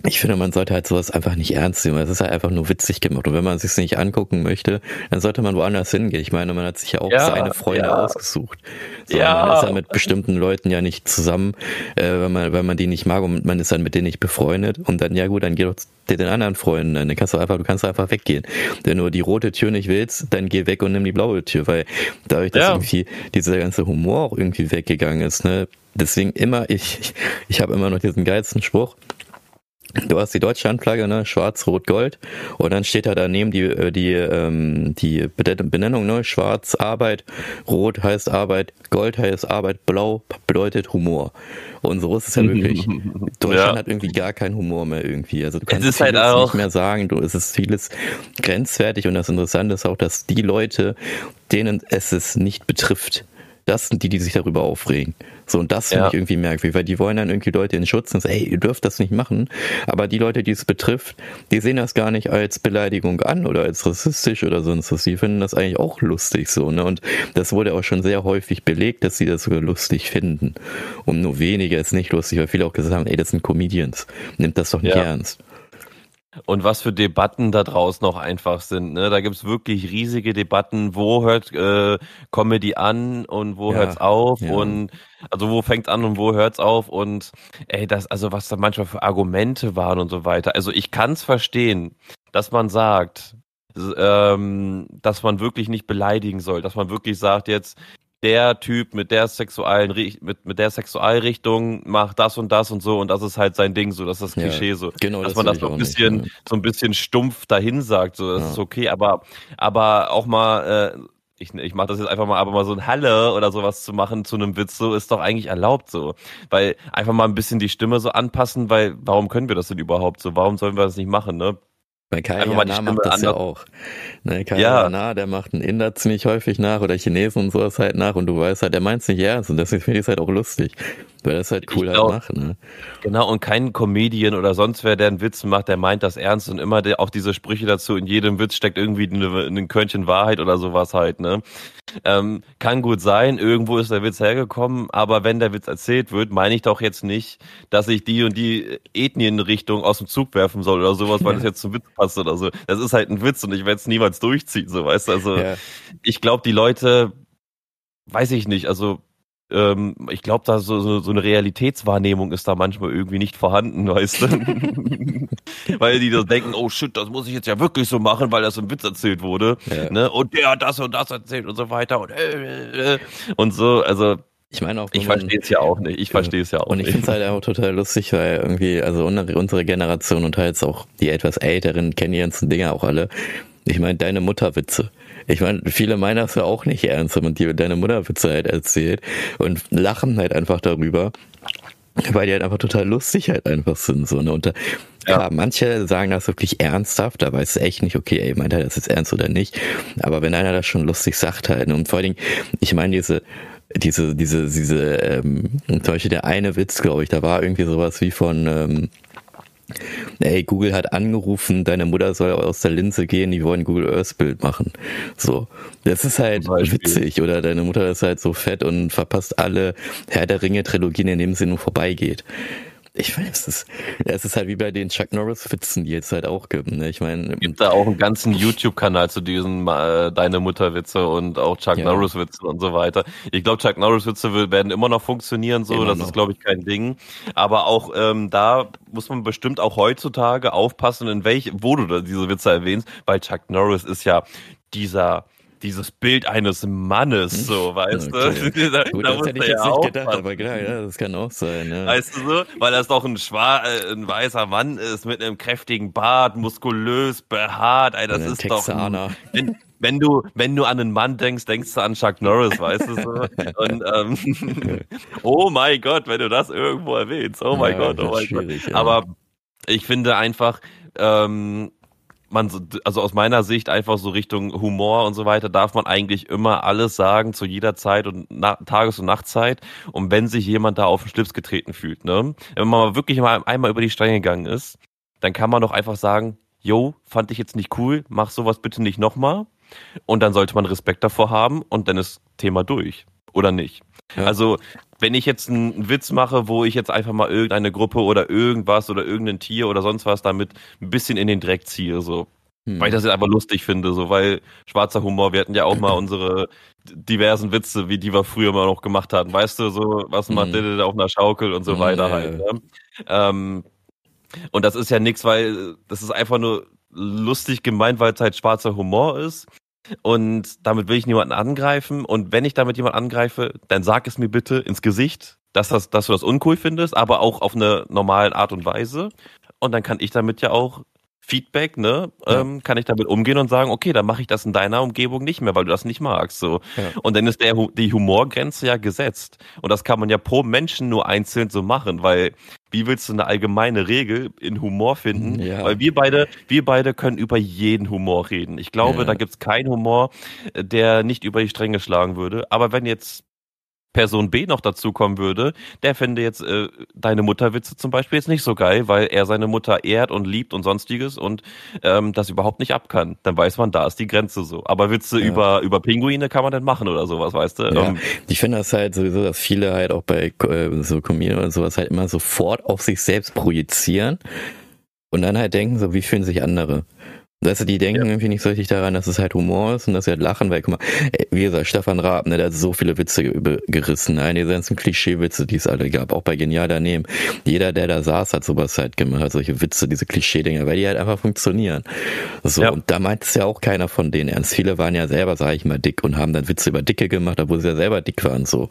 ich finde, man sollte halt sowas einfach nicht ernst nehmen. Es ist halt einfach nur witzig gemacht. Und wenn man es sich nicht angucken möchte, dann sollte man woanders hingehen. Ich meine, man hat sich ja auch ja, seine Freunde ja. ausgesucht. So, ja. Man ist ja mit bestimmten Leuten ja nicht zusammen, äh, wenn man, wenn man die nicht mag und man ist dann mit denen nicht befreundet. Und dann, ja gut, dann geh doch zu den anderen Freunden. Dann kannst du einfach, du kannst einfach weggehen. Wenn du die rote Tür nicht willst, dann geh weg und nimm die blaue Tür, weil dadurch, dass ja. irgendwie dieser ganze Humor auch irgendwie weggegangen ist, ne, Deswegen immer, ich, ich, ich habe immer noch diesen geilsten Spruch. Du hast die Deutschlandflagge, ne, schwarz, rot, gold, und dann steht da daneben die äh, die ähm, die Benennung, ne, schwarz Arbeit, rot heißt Arbeit, gold heißt Arbeit, blau bedeutet Humor. Und so ist es ja wirklich. Deutschland ja. hat irgendwie gar keinen Humor mehr irgendwie. Also du kannst es halt auch nicht mehr sagen. Du, es ist vieles grenzwertig und das Interessante ist auch, dass die Leute, denen es es nicht betrifft, das sind die, die sich darüber aufregen. So, und das finde ja. ich irgendwie merkwürdig, weil die wollen dann irgendwie Leute in Schutz und sagen, ey, ihr dürft das nicht machen. Aber die Leute, die es betrifft, die sehen das gar nicht als Beleidigung an oder als rassistisch oder sonst was. Die finden das eigentlich auch lustig so, ne? Und das wurde auch schon sehr häufig belegt, dass sie das sogar lustig finden. Und nur wenige ist nicht lustig, weil viele auch gesagt haben, ey, das sind Comedians. Nimmt das doch nicht ja. ernst. Und was für Debatten da draußen auch einfach sind. Ne? Da gibt's wirklich riesige Debatten, wo hört äh, Comedy an und wo ja, hört's auf ja. und also wo fängt's an und wo hört's auf und ey, das, also was da manchmal für Argumente waren und so weiter. Also ich kann's verstehen, dass man sagt, ähm, dass man wirklich nicht beleidigen soll, dass man wirklich sagt jetzt, der Typ mit der sexuellen mit mit der Sexualrichtung macht das und das und so und das ist halt sein Ding so, das ist das Klischee ja, so, genau, dass das man das so ein bisschen nicht, ja. so ein bisschen stumpf dahin sagt, so das ja. ist okay, aber aber auch mal äh, ich, ich mache das jetzt einfach mal, aber mal so ein Halle oder sowas zu machen zu einem Witz, so ist doch eigentlich erlaubt so. Weil einfach mal ein bisschen die Stimme so anpassen, weil warum können wir das denn überhaupt so? Warum sollen wir das nicht machen, ne? Bei Kai Jana macht das ja auch. Ne, Kai ja. Jana, der macht einen Inder ziemlich häufig nach oder Chinesen und sowas halt nach und du weißt halt, der meint es nicht ernst und deswegen finde ich es halt auch lustig. Weil das halt cool halt macht, ne? Genau, und kein Comedian oder sonst wer, der einen Witz macht, der meint das ernst und immer der, auch diese Sprüche dazu, in jedem Witz steckt irgendwie ein Körnchen Wahrheit oder sowas halt, ne? Ähm, kann gut sein, irgendwo ist der Witz hergekommen, aber wenn der Witz erzählt wird, meine ich doch jetzt nicht, dass ich die und die Ethnienrichtung aus dem Zug werfen soll oder sowas, weil ja. das jetzt zum Witz passt oder so. Das ist halt ein Witz und ich werde es niemals durchziehen, so weißt du. Also ja. ich glaube, die Leute, weiß ich nicht, also ähm, ich glaube, da so, so, so eine Realitätswahrnehmung ist da manchmal irgendwie nicht vorhanden, weißt du? weil die das denken, oh shit, das muss ich jetzt ja wirklich so machen, weil das im Witz erzählt wurde. Ja. Ne? Und der hat das und das erzählt und so weiter und, äh, äh, und so, also ich meine auch, ich verstehe es ja auch nicht. Ich verstehe es ja auch und nicht. Und ich finde es halt auch total lustig, weil irgendwie, also unsere Generation und halt auch die etwas älteren kennen die ganzen Dinge auch alle. Ich meine, deine Mutterwitze. Ich meine, viele meinen das ja auch nicht ernst, wenn man dir deine Mutterwitze halt erzählt und lachen halt einfach darüber, weil die halt einfach total lustig halt einfach sind. So, ne? Und da, ja. manche sagen das wirklich ernsthaft, da weiß echt nicht, okay, ey, meint er das jetzt ernst oder nicht. Aber wenn einer das schon lustig sagt halt, ne? und vor allen Dingen, ich meine, diese, diese, diese, diese, ähm, zum Beispiel der eine Witz, glaube ich, da war irgendwie sowas wie von, ähm, Ey, Google hat angerufen, deine Mutter soll aus der Linse gehen, die wollen Google Earth Bild machen. So. Das ist halt witzig. Oder deine Mutter ist halt so fett und verpasst alle Herr der Ringe Trilogien, indem sie nur vorbeigeht ich weiß es ist, es ist halt wie bei den Chuck Norris-Witzen, die jetzt halt auch gibt. Ne? Ich meine, gibt da auch einen ganzen YouTube-Kanal zu diesen äh, Deine Mutter-Witze und auch Chuck ja. Norris-Witze und so weiter. Ich glaube, Chuck Norris-Witze werden immer noch funktionieren, so, immer das noch. ist, glaube ich, kein Ding. Aber auch ähm, da muss man bestimmt auch heutzutage aufpassen, in welch, wo du da diese Witze erwähnst, weil Chuck Norris ist ja dieser dieses Bild eines Mannes, hm? so, weißt okay. du? da, Gut, da das hätte ich jetzt nicht gedacht, aber klar, ja, das kann auch sein. Ja. Weißt du so? Weil das doch ein schwar äh, ein weißer Mann ist mit einem kräftigen Bart, muskulös, behaart, ey, das ist Texaner. doch ein, wenn du, wenn du an einen Mann denkst, denkst du an Chuck Norris, weißt du so. Und ähm, oh mein Gott, wenn du das irgendwo erwähnst, oh mein ja, Gott, oh mein Gott. Aber ich finde einfach, ähm, man, also aus meiner Sicht einfach so Richtung Humor und so weiter, darf man eigentlich immer alles sagen zu jeder Zeit und Na Tages- und Nachtzeit. Und wenn sich jemand da auf den Schlips getreten fühlt, ne, wenn man mal wirklich mal einmal über die Stränge gegangen ist, dann kann man doch einfach sagen, yo, fand ich jetzt nicht cool, mach sowas bitte nicht nochmal. Und dann sollte man Respekt davor haben und dann ist Thema durch. Oder nicht? Ja. Also, wenn ich jetzt einen Witz mache, wo ich jetzt einfach mal irgendeine Gruppe oder irgendwas oder irgendein Tier oder sonst was damit ein bisschen in den Dreck ziehe, so. Hm. Weil ich das jetzt einfach lustig finde, so, weil schwarzer Humor, wir hatten ja auch mal unsere diversen Witze, wie die wir früher mal noch gemacht hatten, weißt du, so, was macht hm. auf einer Schaukel und so weiter ja, halt. Ne? Ähm, und das ist ja nichts, weil das ist einfach nur lustig gemeint, weil es halt schwarzer Humor ist. Und damit will ich niemanden angreifen. Und wenn ich damit jemanden angreife, dann sag es mir bitte ins Gesicht, dass, das, dass du das uncool findest, aber auch auf eine normale Art und Weise. Und dann kann ich damit ja auch Feedback, ne, ja. ähm, kann ich damit umgehen und sagen, okay, dann mache ich das in deiner Umgebung nicht mehr, weil du das nicht magst. So. Ja. Und dann ist der, die Humorgrenze ja gesetzt. Und das kann man ja pro Menschen nur einzeln so machen, weil wie willst du eine allgemeine Regel in Humor finden? Ja. Weil wir beide, wir beide können über jeden Humor reden. Ich glaube, da gibt's keinen Humor, der nicht über die Stränge schlagen würde. Aber wenn jetzt Person B noch dazukommen würde, der fände jetzt äh, deine Mutterwitze zum Beispiel jetzt nicht so geil, weil er seine Mutter ehrt und liebt und sonstiges und ähm, das überhaupt nicht ab kann. Dann weiß man, da ist die Grenze so. Aber Witze ja. über, über Pinguine kann man dann machen oder sowas, weißt du? Ja. Ähm, ich finde das halt sowieso, dass viele halt auch bei äh, so Comedian oder sowas halt immer sofort auf sich selbst projizieren und dann halt denken, so wie fühlen sich andere. Du, die denken ja. irgendwie nicht so richtig daran, dass es halt Humor ist und dass sie halt lachen, weil, guck mal, ey, wie gesagt, Stefan Raab, ne, der hat so viele Witze gerissen, ne, diese ganzen Klischee-Witze, die es alle gab, auch bei Genial daneben. Jeder, der da saß, hat sowas halt gemacht, halt solche Witze, diese Klischee-Dinger, weil die halt einfach funktionieren. So, ja. und da meint es ja auch keiner von denen ernst. Viele waren ja selber, sag ich mal, dick und haben dann Witze über Dicke gemacht, obwohl sie ja selber dick waren, so.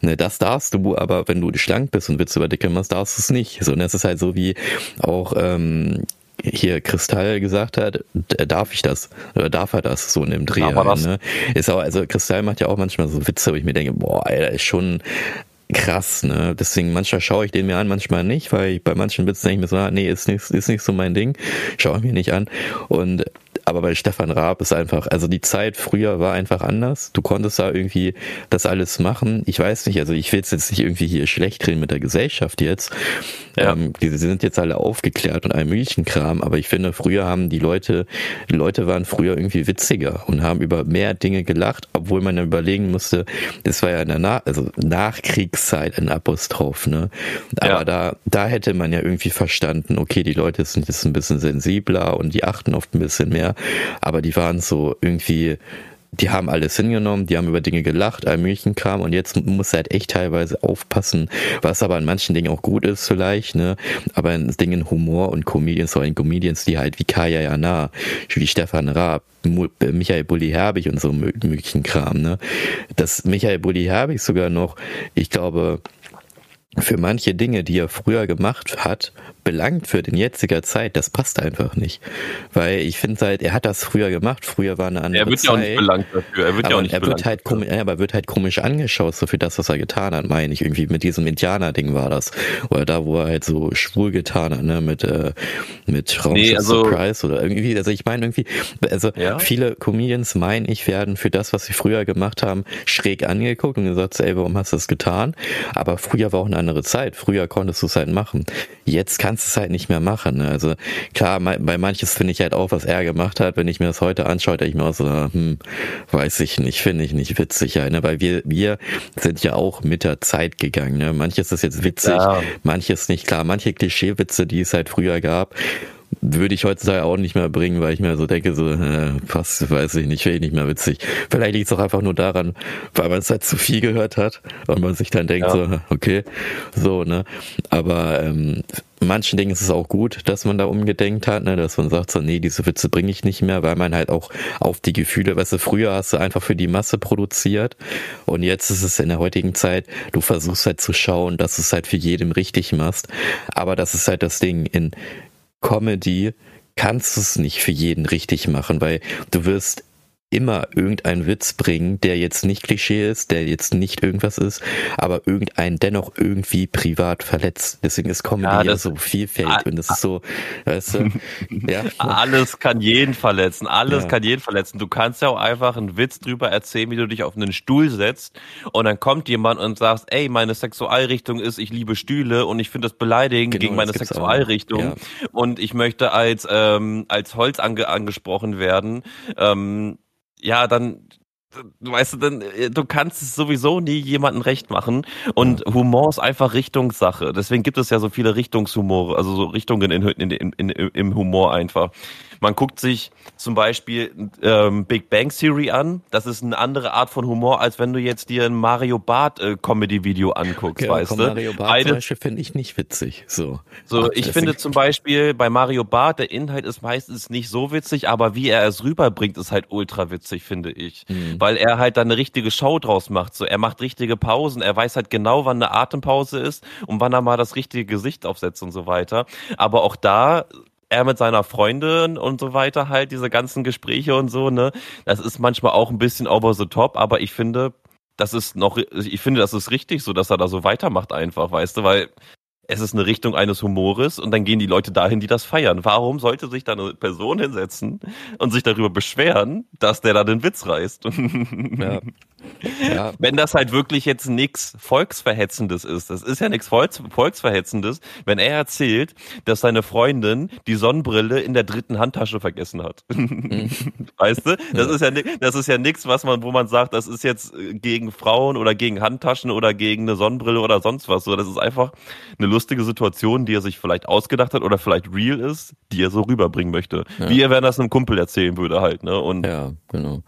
Ne, das darfst du, aber wenn du schlank bist und Witze über Dicke machst, darfst du es nicht. So, und das ist halt so wie auch, ähm, hier Kristall gesagt hat, darf ich das? Oder darf er das so in dem Dreh? Halt, ne? Ist auch, also Kristall macht ja auch manchmal so Witze, wo ich mir denke, boah, ey, das ist schon krass, ne? Deswegen manchmal schaue ich den mir an, manchmal nicht, weil ich bei manchen Witzen denke ich mir so, ah, nee, ist nicht, ist nicht so mein Ding, schaue ich mir nicht an. Und aber bei Stefan Raab ist einfach, also die Zeit früher war einfach anders. Du konntest da irgendwie das alles machen. Ich weiß nicht, also ich will es jetzt nicht irgendwie hier schlecht reden mit der Gesellschaft jetzt. Ja. Ähm, die sind jetzt alle aufgeklärt und ein möglichen Kram, aber ich finde, früher haben die Leute, die Leute waren früher irgendwie witziger und haben über mehr Dinge gelacht, obwohl man dann überlegen musste, das war ja in der Nach also Nachkriegszeit ein Apostroph, ne? Aber ja. da, da hätte man ja irgendwie verstanden, okay, die Leute sind jetzt ein bisschen sensibler und die achten oft ein bisschen mehr aber die waren so irgendwie, die haben alles hingenommen, die haben über Dinge gelacht, all möglichen Kram. Und jetzt muss halt echt teilweise aufpassen, was aber an manchen Dingen auch gut ist vielleicht, ne, aber in Dingen Humor und Comedians, vor allem Comedians, die halt wie Kaya Jana, wie Stefan Raab, Michael Bulli Herbig und so möglichen Kram, ne, dass Michael Bulli Herbig sogar noch, ich glaube, für manche Dinge, die er früher gemacht hat, belangt für den jetziger Zeit, das passt einfach nicht. Weil ich finde halt, er hat das früher gemacht, früher war eine andere Zeit. Er wird Zeit, ja auch nicht belangt dafür. Er wird ja auch nicht er wird halt komisch, ja, aber wird halt komisch angeschaut, so für das, was er getan hat, meine ich. Irgendwie mit diesem Indianer-Ding war das. Oder da, wo er halt so schwul getan hat, ne, mit, äh, mit Raumschiff nee, also, Surprise oder irgendwie, also ich meine irgendwie, also ja? viele Comedians, meine ich, werden für das, was sie früher gemacht haben, schräg angeguckt und gesagt, ey, warum hast du das getan? Aber früher war auch eine andere Zeit. Früher konntest du es halt machen. Jetzt kann kannst es halt nicht mehr machen. Ne? Also klar, bei manches finde ich halt auch, was er gemacht hat, wenn ich mir das heute anschaue, denke ich mir auch so, hm, weiß ich nicht, finde ich nicht witzig, ne? weil wir, wir sind ja auch mit der Zeit gegangen. Ne? Manches ist jetzt witzig, ja. manches nicht. Klar, manche Klischeewitze, die es halt früher gab, würde ich heutzutage auch nicht mehr bringen, weil ich mir so denke, so, äh, passt, weiß ich nicht, finde ich nicht mehr witzig. Vielleicht liegt es auch einfach nur daran, weil man es halt zu viel gehört hat und man sich dann denkt, ja. so, okay, so, ne. Aber ähm, manchen Dingen ist es auch gut, dass man da umgedenkt hat, ne, dass man sagt so, nee, diese Witze bringe ich nicht mehr, weil man halt auch auf die Gefühle, weißt du, früher hast du einfach für die Masse produziert und jetzt ist es in der heutigen Zeit, du versuchst halt zu schauen, dass du es halt für jedem richtig machst, aber das ist halt das Ding, in Comedy kannst du es nicht für jeden richtig machen, weil du wirst immer irgendeinen Witz bringen, der jetzt nicht Klischee ist, der jetzt nicht irgendwas ist, aber irgendeinen dennoch irgendwie privat verletzt. Deswegen ist Comedy ja, ja so vielfältig und das ist so, weißt du, ja. Alles kann jeden verletzen, alles ja. kann jeden verletzen. Du kannst ja auch einfach einen Witz drüber erzählen, wie du dich auf einen Stuhl setzt und dann kommt jemand und sagst, ey, meine Sexualrichtung ist, ich liebe Stühle und ich finde das beleidigend genau, gegen meine Sexualrichtung ja. und ich möchte als ähm, als Holz ange angesprochen werden. Ähm, ja, dann weißt du, dann, äh, du kannst es sowieso nie jemandem recht machen. Und Humor ist einfach Richtungssache. Deswegen gibt es ja so viele Richtungshumore, also so Richtungen in, in, in, im Humor einfach. Man guckt sich zum Beispiel ähm, Big Bang Theory an. Das ist eine andere Art von Humor, als wenn du jetzt dir ein Mario Bart äh, Comedy-Video anguckst, ja, weißt komm, du? Mario Bart Beide, zum Beispiel finde ich nicht witzig. So, so ich finde zum Beispiel bei Mario Bart, der Inhalt ist meistens nicht so witzig, aber wie er es rüberbringt, ist halt ultra witzig, finde ich. Mhm. Weil er halt da eine richtige Show draus macht. So, er macht richtige Pausen, er weiß halt genau, wann eine Atempause ist und wann er mal das richtige Gesicht aufsetzt und so weiter. Aber auch da er mit seiner Freundin und so weiter halt, diese ganzen Gespräche und so, ne? Das ist manchmal auch ein bisschen over the top, aber ich finde, das ist noch, ich finde, das ist richtig so, dass er da so weitermacht einfach, weißt du, weil es ist eine Richtung eines Humores und dann gehen die Leute dahin, die das feiern. Warum sollte sich da eine Person hinsetzen und sich darüber beschweren, dass der da den Witz reißt? Ja. Ja. Wenn das halt wirklich jetzt nichts Volksverhetzendes ist, das ist ja nichts Volks Volksverhetzendes, wenn er erzählt, dass seine Freundin die Sonnenbrille in der dritten Handtasche vergessen hat. Mhm. Weißt du? Das ist ja das ist ja nichts, was man, wo man sagt, das ist jetzt gegen Frauen oder gegen Handtaschen oder gegen eine Sonnenbrille oder sonst was. So, das ist einfach eine lustige Situation, die er sich vielleicht ausgedacht hat oder vielleicht real ist, die er so rüberbringen möchte. Ja. Wie er wenn das einem Kumpel erzählen würde halt, ne? Und ja, genau.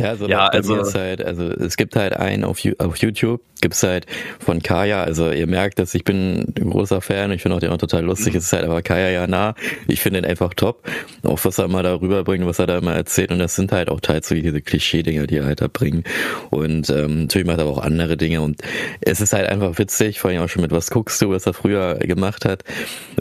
Ja, also, ja, also halt, also es gibt halt einen auf, auf YouTube, gibt's halt von Kaya, also ihr merkt, dass ich bin ein großer Fan, ich finde auch den auch total lustig, es ist halt aber Kaya ja nah, ich finde ihn einfach top, auch was er immer darüber bringt, was er da immer erzählt. Und das sind halt auch teils so diese Klischee-Dinger, die er halt da bringt. Und ähm, natürlich macht er aber auch andere Dinge. Und es ist halt einfach witzig, vor allem auch schon mit was guckst du, was er früher gemacht hat.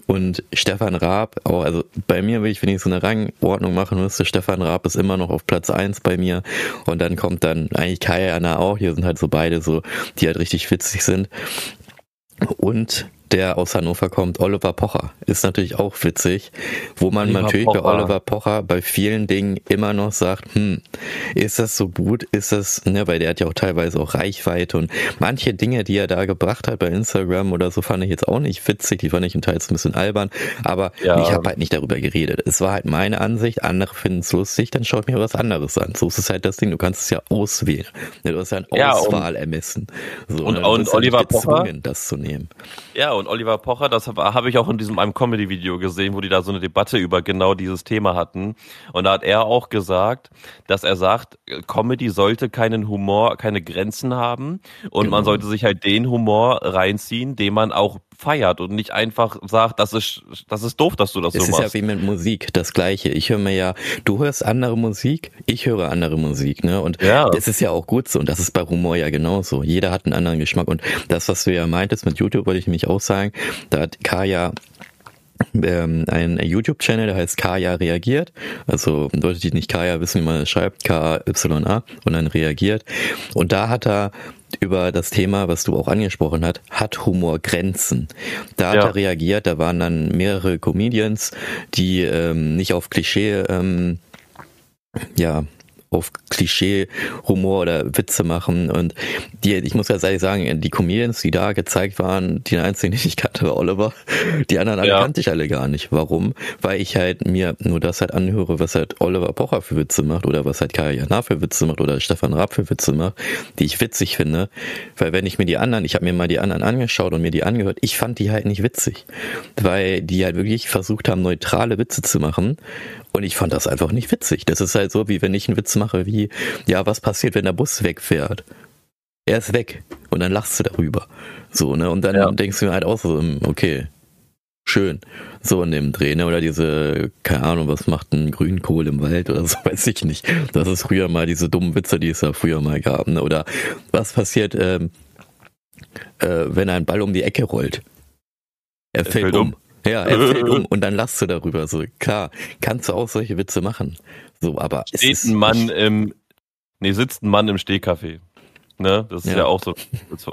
Und Stefan Raab, auch, also bei mir will ich, wenn ich so eine Rangordnung machen. Müsste, Stefan Raab ist immer noch auf Platz eins bei mir und dann kommt dann eigentlich Kaya Anna auch. Hier sind halt so beide so, die halt richtig witzig sind. Und der aus Hannover kommt, Oliver Pocher, ist natürlich auch witzig, wo man Oliver natürlich Pocher. bei Oliver Pocher bei vielen Dingen immer noch sagt, hm, ist das so gut, ist das, ne, weil der hat ja auch teilweise auch Reichweite und manche Dinge, die er da gebracht hat bei Instagram oder so, fand ich jetzt auch nicht witzig, die fand ich in Teils ein bisschen albern, aber ja. ich habe halt nicht darüber geredet. Es war halt meine Ansicht, andere finden es lustig, dann schaut mir was anderes an. So ist es halt das Ding, du kannst es ja auswählen. Du hast ja ein Auswahlermessen. So, und, und, und Oliver Pocher, das zu nehmen. Ja, und Oliver Pocher, das habe hab ich auch in diesem einem Comedy-Video gesehen, wo die da so eine Debatte über genau dieses Thema hatten. Und da hat er auch gesagt, dass er sagt, Comedy sollte keinen Humor, keine Grenzen haben und genau. man sollte sich halt den Humor reinziehen, den man auch feiert und nicht einfach sagt, das ist, das ist doof, dass du das es so machst. Es ist ja wie mit Musik das Gleiche. Ich höre mir ja, du hörst andere Musik, ich höre andere Musik, ne? Und ja. das ist ja auch gut so und das ist bei Humor ja genauso. Jeder hat einen anderen Geschmack und das, was du ja meintest mit YouTube, wollte ich nämlich auch sagen, da hat Kaya ähm, ein YouTube-Channel, der heißt Kaya reagiert. Also Leute, die nicht Kaya wissen, wie man das schreibt, K-Y-A und dann reagiert. Und da hat er über das Thema, was du auch angesprochen hast, hat Humor Grenzen. Da hat ja. er reagiert, da waren dann mehrere Comedians, die ähm, nicht auf Klischee ähm, ja, auf Klischee-Humor oder Witze machen. Und die, ich muss ganz ehrlich sagen, die Comedians, die da gezeigt waren, die einzigen, die ich kannte, war Oliver. Die anderen ja. kannte ich alle gar nicht. Warum? Weil ich halt mir nur das halt anhöre, was halt Oliver Pocher für Witze macht oder was halt Kaya Jana für Witze macht oder Stefan Raab für Witze macht, die ich witzig finde. Weil wenn ich mir die anderen, ich habe mir mal die anderen angeschaut und mir die angehört, ich fand die halt nicht witzig. Weil die halt wirklich versucht haben, neutrale Witze zu machen und ich fand das einfach nicht witzig. Das ist halt so, wie wenn ich einen Witz mache, wie, ja, was passiert, wenn der Bus wegfährt? Er ist weg. Und dann lachst du darüber. So, ne? Und dann ja. denkst du mir halt auch so, hm, okay, schön. So in dem Dreh, ne? Oder diese, keine Ahnung, was macht ein Grünkohl im Wald oder so, weiß ich nicht. Das ist früher mal diese dummen Witze, die es ja früher mal gab, ne? Oder was passiert, ähm, äh, wenn ein Ball um die Ecke rollt? Er, er fällt, fällt um. um. Ja, er fällt um und dann lachst du darüber. So, klar, kannst du auch solche Witze machen. So, aber steht ein Mann im, Nee, sitzt ein Mann im Stehkaffee. Ne? Das ist ja, ja auch so.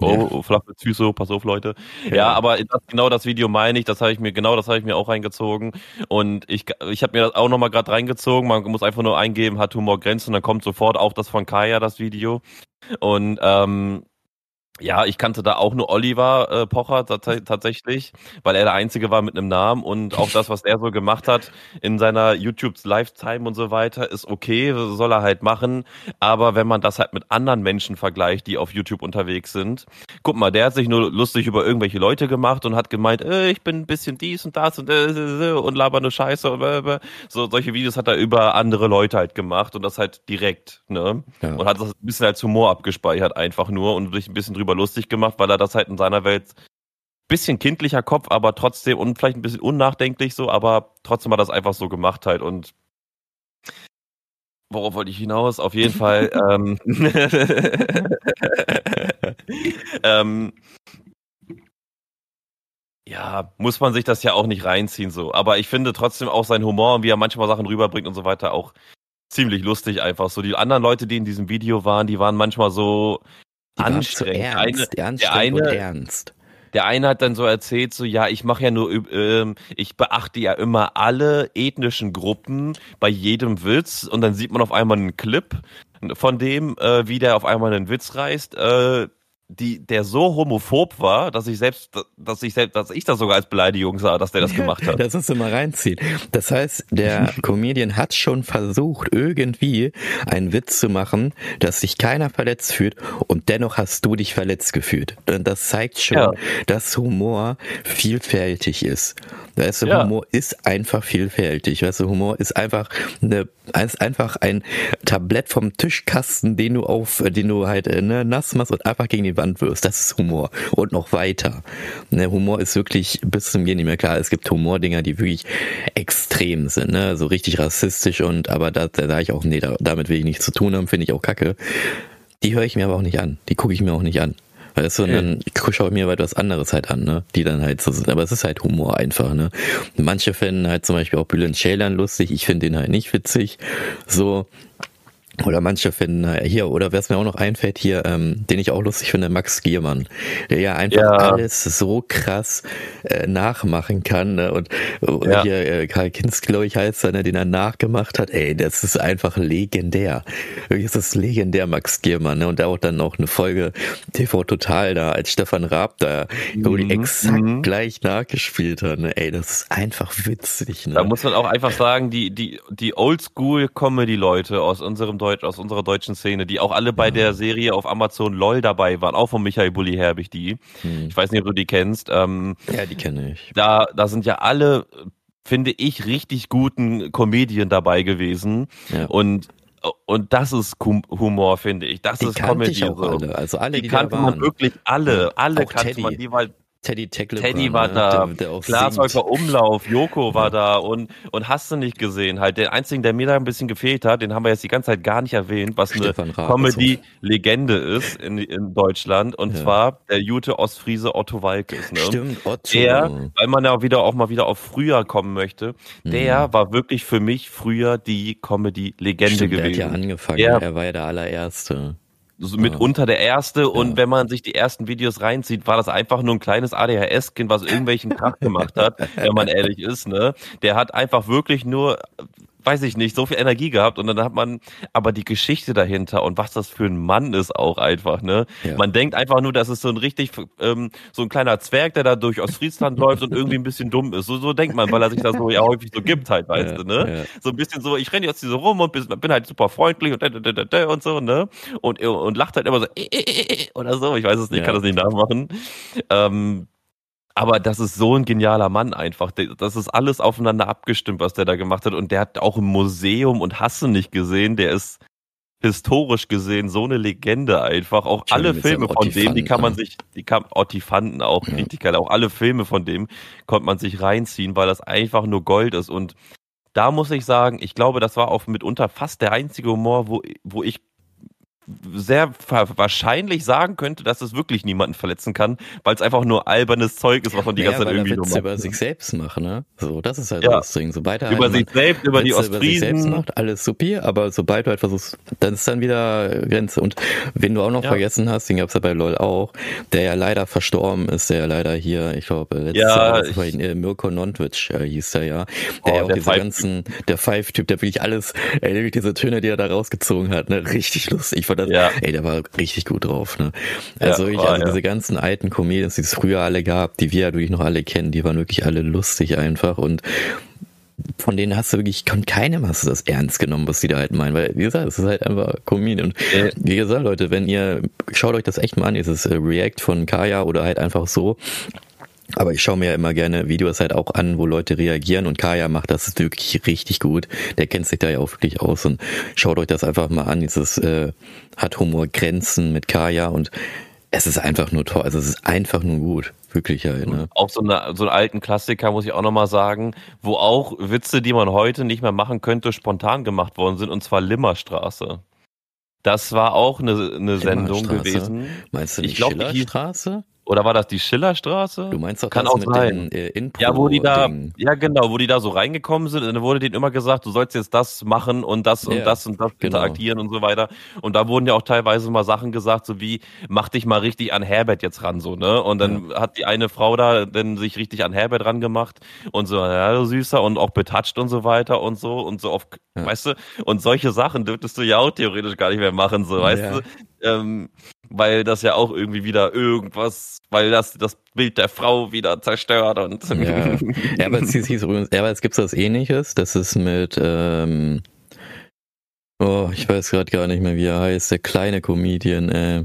Oh, oh, flache Füße, pass auf, Leute. Ja, ja aber das, genau das Video meine ich, das habe ich mir, genau das habe ich mir auch reingezogen. Und ich, ich habe mir das auch nochmal gerade reingezogen. Man muss einfach nur eingeben, hat Humor Grenzen, dann kommt sofort auch das von Kaya, das Video. Und ähm, ja, ich kannte da auch nur Oliver äh, Pocher tatsächlich, weil er der Einzige war mit einem Namen und auch das, was er so gemacht hat in seiner YouTube's Lifetime und so weiter, ist okay, soll er halt machen. Aber wenn man das halt mit anderen Menschen vergleicht, die auf YouTube unterwegs sind, guck mal, der hat sich nur lustig über irgendwelche Leute gemacht und hat gemeint, äh, ich bin ein bisschen dies und das und äh, und laber nur Scheiße und äh, so solche Videos hat er über andere Leute halt gemacht und das halt direkt, ne? Ja. Und hat das ein bisschen als Humor abgespeichert einfach nur und sich ein bisschen drüber drüber lustig gemacht, weil er das halt in seiner Welt bisschen kindlicher Kopf, aber trotzdem und vielleicht ein bisschen unnachdenklich so, aber trotzdem hat er das einfach so gemacht halt und worauf wollte ich hinaus? Auf jeden Fall ähm, ähm, ja, muss man sich das ja auch nicht reinziehen so, aber ich finde trotzdem auch sein Humor und wie er manchmal Sachen rüberbringt und so weiter auch ziemlich lustig einfach so. Die anderen Leute, die in diesem Video waren, die waren manchmal so anstrengend. Ernst, eine, der eine, ernst. Der eine hat dann so erzählt, so ja, ich mache ja nur, ähm, ich beachte ja immer alle ethnischen Gruppen bei jedem Witz und dann sieht man auf einmal einen Clip von dem, äh, wie der auf einmal einen Witz reißt. Äh, die, der so homophob war, dass ich selbst, dass ich selbst, dass ich das sogar als Beleidigung sah, dass der das gemacht hat. das musst du mal reinziehen. Das heißt, der Comedian hat schon versucht, irgendwie einen Witz zu machen, dass sich keiner verletzt fühlt und dennoch hast du dich verletzt gefühlt. Das zeigt schon, ja. dass Humor vielfältig ist. Weißt du, ja. Humor ist einfach vielfältig. Weißt du, Humor ist einfach eine, ist einfach ein Tablett vom Tischkasten, den du auf, den du halt äh, ne, nass machst und einfach gegen die Wand wirst. Das ist Humor. Und noch weiter. Ne, Humor ist wirklich bis zum Gehen nicht mehr klar. Es gibt Humordinger, die wirklich extrem sind, ne, so richtig rassistisch und, aber da, da sage ich auch, nee, da, damit will ich nichts zu tun haben, finde ich auch kacke. Die höre ich mir aber auch nicht an. Die gucke ich mir auch nicht an. Weißt du, und dann schaue ich mir etwas anderes halt an, ne? Die dann halt so sind. Aber es ist halt Humor einfach, ne? Manche finden halt zum Beispiel auch Bülent Ceylan lustig, ich finde den halt nicht witzig. So, oder manche finden äh, hier, oder wer es mir auch noch einfällt, hier, ähm, den ich auch lustig finde, Max Giermann, der ja einfach ja. alles so krass äh, nachmachen kann. Ne? Und äh, ja. hier äh, Karl Kinsk, glaube ich, heißt er, ne, den er nachgemacht hat. Ey, das ist einfach legendär. Wirklich ist das legendär, Max Giermann. Ne? Und da auch dann noch eine Folge TV Total da, als Stefan Raab da, wo die mhm. exakt mhm. gleich nachgespielt hat. Ne? Ey, das ist einfach witzig. Ne? Da muss man auch einfach sagen, die, die, die Oldschool-Comedy-Leute aus unserem Deutsch, aus unserer deutschen Szene, die auch alle bei ja. der Serie auf Amazon LOL dabei waren, auch von Michael Bulli Herbig die. Hm. Ich weiß nicht, ob du die kennst. Ähm, ja, die kenne ich. Da, da sind ja alle, finde ich, richtig guten Comedien dabei gewesen. Ja. Und und das ist Humor, finde ich. Das die ist Comedy. Ich auch alle. Also alle, die, die kannte man wirklich alle. Alle auch kannte Teddy. man, die weil Teddy Teckle Teddy war, ne? da, der, Umlauf, Joko war da und, und hast du nicht gesehen. Halt, der einzige, der mir da ein bisschen gefehlt hat, den haben wir jetzt die ganze Zeit gar nicht erwähnt, was Stefan eine Comedy-Legende ist in, in Deutschland. Und ja. zwar der Jute Ostfriese Otto Walkes. Ne? Stimmt, Otto. Der, weil man ja wieder auch mal wieder auf früher kommen möchte, der mhm. war wirklich für mich früher die Comedy-Legende gewesen. Der hat ja angefangen, der, er war ja der allererste so mitunter der erste. Ja. Und wenn man sich die ersten Videos reinzieht, war das einfach nur ein kleines ADHS-Kind, was irgendwelchen Krach gemacht hat, wenn man ehrlich ist. Ne? Der hat einfach wirklich nur weiß ich nicht, so viel Energie gehabt und dann hat man aber die Geschichte dahinter und was das für ein Mann ist auch einfach, ne? Ja. Man denkt einfach nur, das ist so ein richtig, ähm, so ein kleiner Zwerg, der da durch Ostfriesland läuft und irgendwie ein bisschen dumm ist. So, so denkt man, weil er sich da so ja häufig so gibt halt, weißt ja, du, ne? Ja. So ein bisschen so, ich renne jetzt hier so rum und bin halt super freundlich und, und so, ne? Und, und lacht halt immer so, oder so, ich weiß es nicht, kann das nicht nachmachen. Ähm, aber das ist so ein genialer Mann einfach. Das ist alles aufeinander abgestimmt, was der da gemacht hat. Und der hat auch im Museum und hast du nicht gesehen, der ist historisch gesehen so eine Legende einfach. Auch alle Filme von dem, die kann man sich, die kann Ottifanten auch ja. richtig geil. Auch alle Filme von dem konnte man sich reinziehen, weil das einfach nur Gold ist. Und da muss ich sagen, ich glaube, das war auch mitunter fast der einzige Humor, wo, wo ich sehr wahrscheinlich sagen könnte, dass es wirklich niemanden verletzen kann, weil es einfach nur albernes Zeug ist, was man die naja, ganze Zeit irgendwie nur macht. über sich selbst machen, ne? So, das ist halt ja. das Ding. Sobald er über halt sich selbst, über die Ostfriesen. Über sich selbst macht, alles supi, aber sobald du halt versuchst, dann ist dann wieder Grenze. Und wenn du auch noch ja. vergessen hast, den gab's ja bei LOL auch, der ja leider verstorben ist, der ja leider hier, ich glaube, letztes ja, Jahr, ich, äh, Mirko Nontwitsch äh, hieß der ja, der oh, ja auch diese ganzen, der Five-Typ, der wirklich alles, ey, diese Töne, die er da rausgezogen hat, ne, richtig lustig. Ich fand das, ja. ey, der war richtig gut drauf, ne. Also, ja, ich, also ja. diese ganzen alten Comedians, die es früher alle gab, die wir ja wirklich noch alle kennen, die waren wirklich alle lustig einfach und von denen hast du wirklich, von keinem hast du das ernst genommen, was die da halt meinen, weil, wie gesagt, es ist halt einfach Comedian. Und wie gesagt, Leute, wenn ihr, schaut euch das echt mal an, dieses React von Kaya oder halt einfach so, aber ich schaue mir ja immer gerne Videos halt auch an, wo Leute reagieren und Kaya macht das wirklich richtig gut. Der kennt sich da ja auch wirklich aus und schaut euch das einfach mal an. Dieses äh, hat Humor Grenzen mit Kaya und es ist einfach nur toll. Also es ist einfach nur gut. Wirklich halt, ne? Auch so, eine, so einen alten Klassiker, muss ich auch nochmal sagen, wo auch Witze, die man heute nicht mehr machen könnte, spontan gemacht worden sind, und zwar Limmerstraße. Das war auch eine, eine Sendung gewesen. Meinst du die ich glaub, Schillerstraße? Oder war das die Schillerstraße? Du meinst doch Kann auch sein. Den, äh, ja, wo die da, ja genau, wo die da so reingekommen sind, und dann wurde denen immer gesagt, du sollst jetzt das machen und das und ja, das und das genau. interagieren und so weiter. Und da wurden ja auch teilweise mal Sachen gesagt, so wie, mach dich mal richtig an Herbert jetzt ran, so, ne? Und dann ja. hat die eine Frau da dann sich richtig an Herbert ran gemacht und so, ja, du Süßer und auch betatscht und so weiter und so und so oft, ja. weißt du? Und solche Sachen dürftest du ja auch theoretisch gar nicht mehr machen, so, weißt du? Ähm, weil das ja auch irgendwie wieder irgendwas, weil das das Bild der Frau wieder zerstört und. Ja, ja aber es hieß übrigens, es gibt was ähnliches, das ist mit, ähm, oh, ich weiß gerade gar nicht mehr, wie er heißt, der kleine Comedian, äh,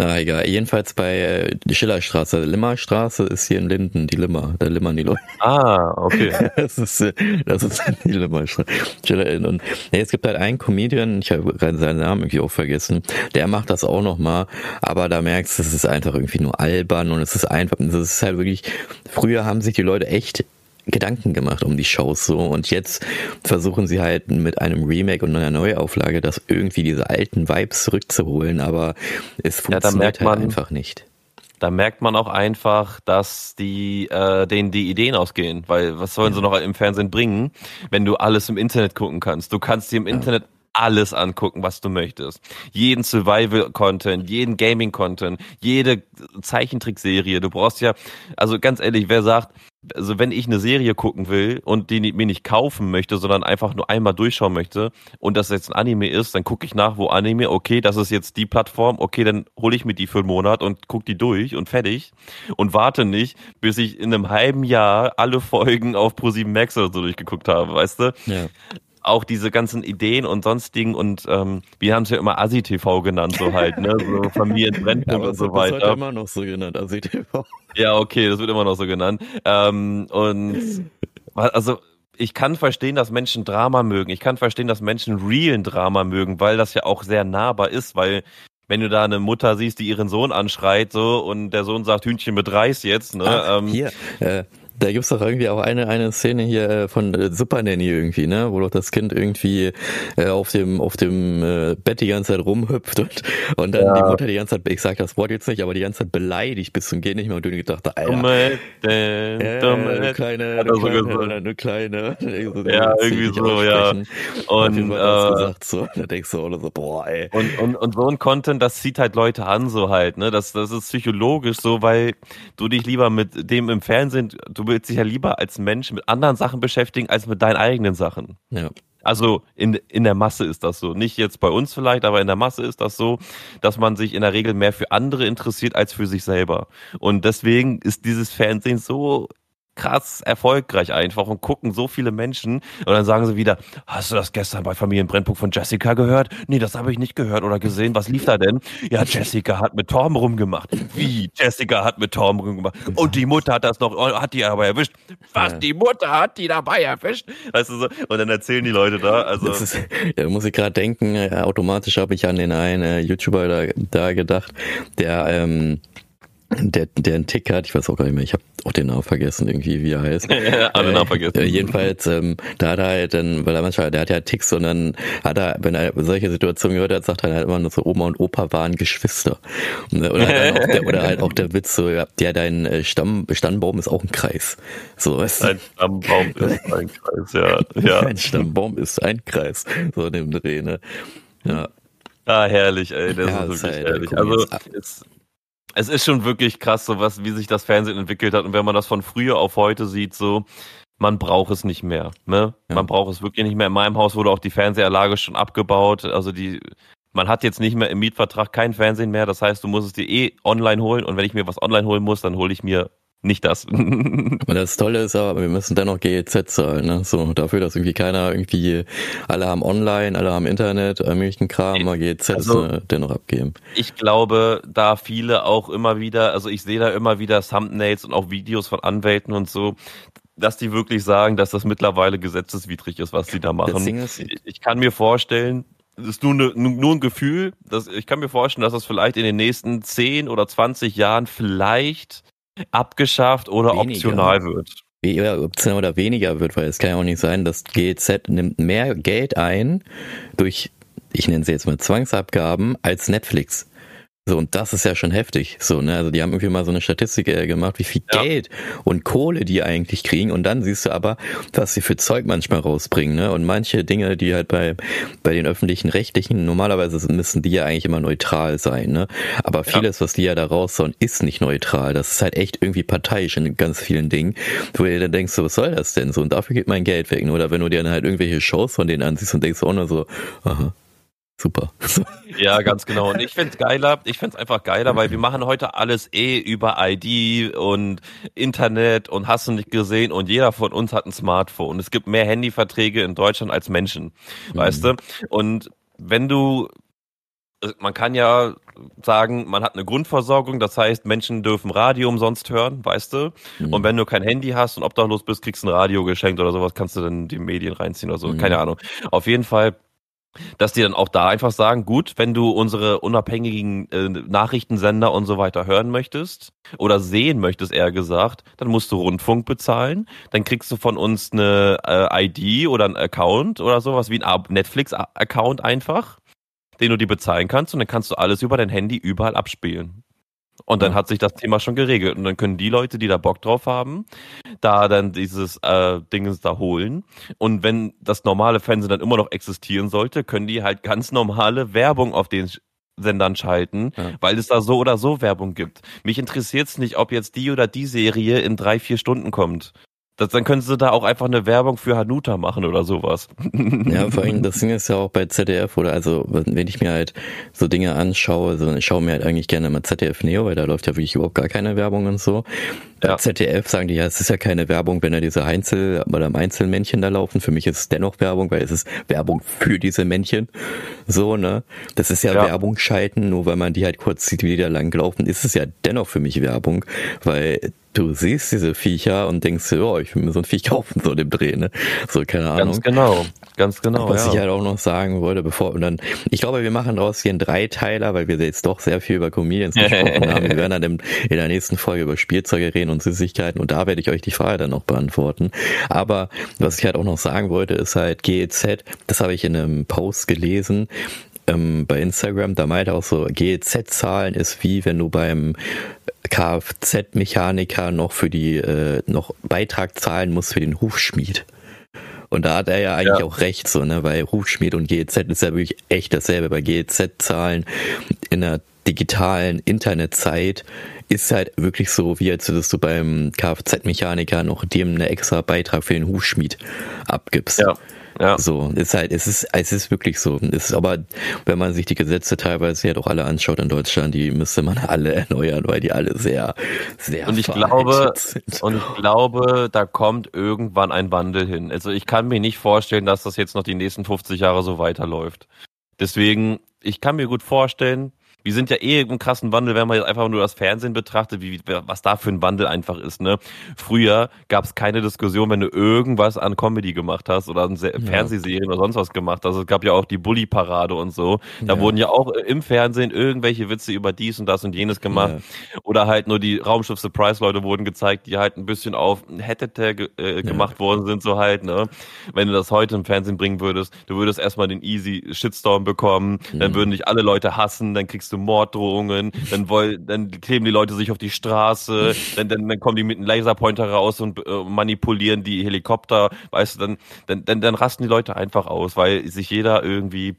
na egal. Jedenfalls bei äh, Schillerstraße. Limmerstraße ist hier in Linden, die Limmer. Da limmern die Leute. Ah, okay. das ist, äh, das ist die Limmerstraße. Und nee, es gibt halt einen Comedian, ich habe gerade seinen Namen irgendwie auch vergessen, der macht das auch nochmal, aber da merkst du, es ist einfach irgendwie nur albern und es ist einfach, es ist halt wirklich, früher haben sich die Leute echt Gedanken gemacht um die Shows so und jetzt versuchen sie halt mit einem Remake und einer Neuauflage das irgendwie diese alten Vibes zurückzuholen, aber es funktioniert ja, halt einfach nicht. Da merkt man auch einfach, dass die äh, denen die Ideen ausgehen, weil was sollen ja. sie noch im Fernsehen bringen, wenn du alles im Internet gucken kannst? Du kannst dir im ja. Internet alles angucken, was du möchtest. Jeden Survival-Content, jeden Gaming-Content, jede Zeichentrickserie. Du brauchst ja, also ganz ehrlich, wer sagt, also wenn ich eine Serie gucken will und die mir nicht kaufen möchte, sondern einfach nur einmal durchschauen möchte und das jetzt ein Anime ist, dann gucke ich nach, wo Anime, okay, das ist jetzt die Plattform, okay, dann hole ich mir die für einen Monat und gucke die durch und fertig und warte nicht, bis ich in einem halben Jahr alle Folgen auf Pro7 Max oder so durchgeguckt habe, weißt du? Ja auch diese ganzen Ideen und sonstigen und ähm, wir haben es ja immer Asi-TV genannt, so halt, ne? So Familienbrennpunkt ja, und so weiter. Das wird immer noch so genannt, Asi-TV. Ja, okay, das wird immer noch so genannt. Ähm, und also ich kann verstehen, dass Menschen Drama mögen. Ich kann verstehen, dass Menschen realen Drama mögen, weil das ja auch sehr nahbar ist, weil wenn du da eine Mutter siehst, die ihren Sohn anschreit, so und der Sohn sagt Hühnchen mit Reis jetzt, ne? Ach, ähm, hier, äh, da gibt's doch irgendwie auch eine, eine Szene hier äh, von äh, Super Nanny irgendwie, ne, wo doch das Kind irgendwie äh, auf dem, auf dem äh, Bett die ganze Zeit rumhüpft und, und dann ja. die Mutter die ganze Zeit, ich sag das Wort jetzt nicht, aber die ganze Zeit beleidigt bis zum Geht nicht mehr und du gedacht, Alter, dumme, äh, dumme, du kleine, du kleine, du kleine, ja, irgendwie so, ja. Und, äh, gesagt, so, da denkst du auch so, boah, ey. Und, und, und so ein Content, das zieht halt Leute an, so halt, ne, das, das ist psychologisch so, weil du dich lieber mit dem im Fernsehen, du willst dich ja lieber als Mensch mit anderen Sachen beschäftigen, als mit deinen eigenen Sachen. Ja. Also in, in der Masse ist das so. Nicht jetzt bei uns vielleicht, aber in der Masse ist das so, dass man sich in der Regel mehr für andere interessiert als für sich selber. Und deswegen ist dieses Fernsehen so krass erfolgreich einfach und gucken so viele Menschen und dann sagen sie wieder, hast du das gestern bei Familienbrennpunkt von Jessica gehört? Nee, das habe ich nicht gehört oder gesehen. Was lief da denn? Ja, Jessica hat mit Torben rumgemacht. Wie? Jessica hat mit Torben rumgemacht. Und die Mutter hat das noch, hat die aber erwischt. Was? Die Mutter hat die dabei erwischt? Weißt du so? Und dann erzählen die Leute da, also. Das ist, ja, muss ich gerade denken, äh, automatisch habe ich an den einen äh, YouTuber da, da gedacht, der, ähm, der, der einen Tick hat, ich weiß auch gar nicht mehr, ich habe auch den Namen vergessen, irgendwie, wie er heißt. Alle Namen vergessen. Äh, jedenfalls, ähm, da hat er halt dann, weil er manchmal, der hat ja Ticks und dann hat er, wenn er solche Situationen gehört hat, sagt er halt immer nur so, Oma und Opa waren Geschwister. Oder, der, oder halt auch der Witz so, ja, dein äh, Stamm, Stammbaum ist auch ein Kreis. So, weißt Ein Stammbaum ist ein Kreis, ja. ja. Ein Stammbaum ist ein Kreis. So in dem Dreh, ne? Ja. Ah, herrlich, ey, das ja, ist wirklich herrlich. Also, es, es ist schon wirklich krass, so was, wie sich das Fernsehen entwickelt hat. Und wenn man das von früher auf heute sieht, so, man braucht es nicht mehr. Ne? Ja. Man braucht es wirklich nicht mehr. In meinem Haus wurde auch die Fernsehanlage schon abgebaut. Also die, man hat jetzt nicht mehr im Mietvertrag kein Fernsehen mehr. Das heißt, du musst es dir eh online holen. Und wenn ich mir was online holen muss, dann hole ich mir nicht das. Und das Tolle ist aber, wir müssen dennoch GEZ zahlen, ne? So, dafür, dass irgendwie keiner irgendwie, alle haben online, alle haben Internet, möglichen Kram, aber GEZ also, ist, dennoch abgeben. Ich glaube, da viele auch immer wieder, also ich sehe da immer wieder Thumbnails und auch Videos von Anwälten und so, dass die wirklich sagen, dass das mittlerweile gesetzeswidrig ist, was sie da machen. Ist, ich kann mir vorstellen, das ist nur, ne, nur ein Gefühl, dass ich kann mir vorstellen, dass das vielleicht in den nächsten 10 oder 20 Jahren vielleicht abgeschafft oder weniger. optional wird. Ja, optional oder weniger wird, weil es kann ja auch nicht sein, dass GZ nimmt mehr Geld ein durch, ich nenne sie jetzt mal Zwangsabgaben, als Netflix. So, und das ist ja schon heftig. So, ne? Also die haben irgendwie mal so eine Statistik äh, gemacht, wie viel ja. Geld und Kohle die eigentlich kriegen. Und dann siehst du aber, was sie für Zeug manchmal rausbringen, ne? Und manche Dinge, die halt bei, bei den öffentlichen Rechtlichen, normalerweise müssen die ja eigentlich immer neutral sein, ne? Aber vieles, ja. was die ja da raushauen, ist nicht neutral. Das ist halt echt irgendwie parteiisch in ganz vielen Dingen, wo du dann denkst, so, was soll das denn so? Und dafür geht mein Geld weg. Ne? Oder wenn du dir dann halt irgendwelche Shows von denen ansiehst und denkst auch nur so, aha, super. Ja, ganz genau. Und ich find's geiler, ich find's einfach geiler, weil wir machen heute alles eh über ID und Internet und hast du nicht gesehen und jeder von uns hat ein Smartphone. Es gibt mehr Handyverträge in Deutschland als Menschen, mhm. weißt du? Und wenn du man kann ja sagen, man hat eine Grundversorgung, das heißt, Menschen dürfen Radio umsonst hören, weißt du? Mhm. Und wenn du kein Handy hast und obdachlos bist, kriegst du ein Radio geschenkt oder sowas, kannst du dann die Medien reinziehen oder so, mhm. keine Ahnung. Auf jeden Fall dass die dann auch da einfach sagen, gut, wenn du unsere unabhängigen äh, Nachrichtensender und so weiter hören möchtest oder sehen möchtest, eher gesagt, dann musst du Rundfunk bezahlen, dann kriegst du von uns eine äh, ID oder ein Account oder sowas wie ein Netflix-Account einfach, den du dir bezahlen kannst und dann kannst du alles über dein Handy überall abspielen. Und dann ja. hat sich das Thema schon geregelt. Und dann können die Leute, die da Bock drauf haben, da dann dieses äh, Dingens da holen. Und wenn das normale Fernsehen dann immer noch existieren sollte, können die halt ganz normale Werbung auf den Sendern schalten, ja. weil es da so oder so Werbung gibt. Mich interessiert es nicht, ob jetzt die oder die Serie in drei, vier Stunden kommt. Das, dann können sie da auch einfach eine Werbung für Hanuta machen oder sowas. Ja, vor allem, das Ding ist ja auch bei ZDF oder also, wenn ich mir halt so Dinge anschaue, also ich schaue mir halt eigentlich gerne mal ZDF Neo, weil da läuft ja wirklich überhaupt gar keine Werbung und so. Ja. ZDF sagen die, ja, es ist ja keine Werbung, wenn da diese Einzel- oder Einzelmännchen da laufen. Für mich ist es dennoch Werbung, weil es ist Werbung für diese Männchen. So, ne? Das ist ja, ja. Werbung schalten, nur weil man die halt kurz sieht, wie die da lang laufen, ist es ja dennoch für mich Werbung, weil du siehst diese Viecher und denkst, oh, ich will mir so ein Viech kaufen, so dem Dreh, ne? So, keine Ahnung. Ganz genau, ganz genau. Was ja. ich halt auch noch sagen wollte, bevor, und dann, ich glaube, wir machen daraus hier einen Dreiteiler, weil wir jetzt doch sehr viel über Comedians gesprochen haben. Wir werden dann in der nächsten Folge über Spielzeuge reden und Süßigkeiten und da werde ich euch die Frage dann noch beantworten. Aber was ich halt auch noch sagen wollte, ist halt GEZ, das habe ich in einem Post gelesen, ähm, bei Instagram, da meinte auch so, GEZ-Zahlen ist wie wenn du beim Kfz-Mechaniker noch für die, äh, noch Beitrag zahlen musst für den Hufschmied. Und da hat er ja eigentlich ja. auch recht, so, ne, weil Hufschmied und GEZ ist ja wirklich echt dasselbe. Bei GEZ-Zahlen in der digitalen Internetzeit ist halt wirklich so, wie als würdest du beim Kfz-Mechaniker noch dem eine extra Beitrag für den Hufschmied abgibst. Ja. Ja. So, ist halt, es ist, es ist wirklich so. Ist aber, wenn man sich die Gesetze teilweise ja doch alle anschaut in Deutschland, die müsste man alle erneuern, weil die alle sehr, sehr Und ich glaube, sind. und ich glaube, da kommt irgendwann ein Wandel hin. Also ich kann mir nicht vorstellen, dass das jetzt noch die nächsten 50 Jahre so weiterläuft. Deswegen, ich kann mir gut vorstellen, wir sind ja eh im krassen Wandel, wenn man jetzt einfach nur das Fernsehen betrachtet, wie, was da für ein Wandel einfach ist. Ne? Früher gab es keine Diskussion, wenn du irgendwas an Comedy gemacht hast oder an ja. Fernsehserien oder sonst was gemacht hast. Es gab ja auch die Bully-Parade und so. Da ja. wurden ja auch im Fernsehen irgendwelche Witze über dies und das und jenes gemacht. Ja. Oder halt nur die Raumschiff Surprise-Leute wurden gezeigt, die halt ein bisschen auf hättete ge äh, gemacht worden sind, so halt. Ne? Wenn du das heute im Fernsehen bringen würdest, du würdest erstmal den easy Shitstorm bekommen, dann mhm. würden dich alle Leute hassen, dann kriegst kriegst du Morddrohungen, dann wollen, dann kleben die Leute sich auf die Straße, dann, dann, dann kommen die mit einem Laserpointer raus und äh, manipulieren die Helikopter, weißt du, dann, dann, dann, dann rasten die Leute einfach aus, weil sich jeder irgendwie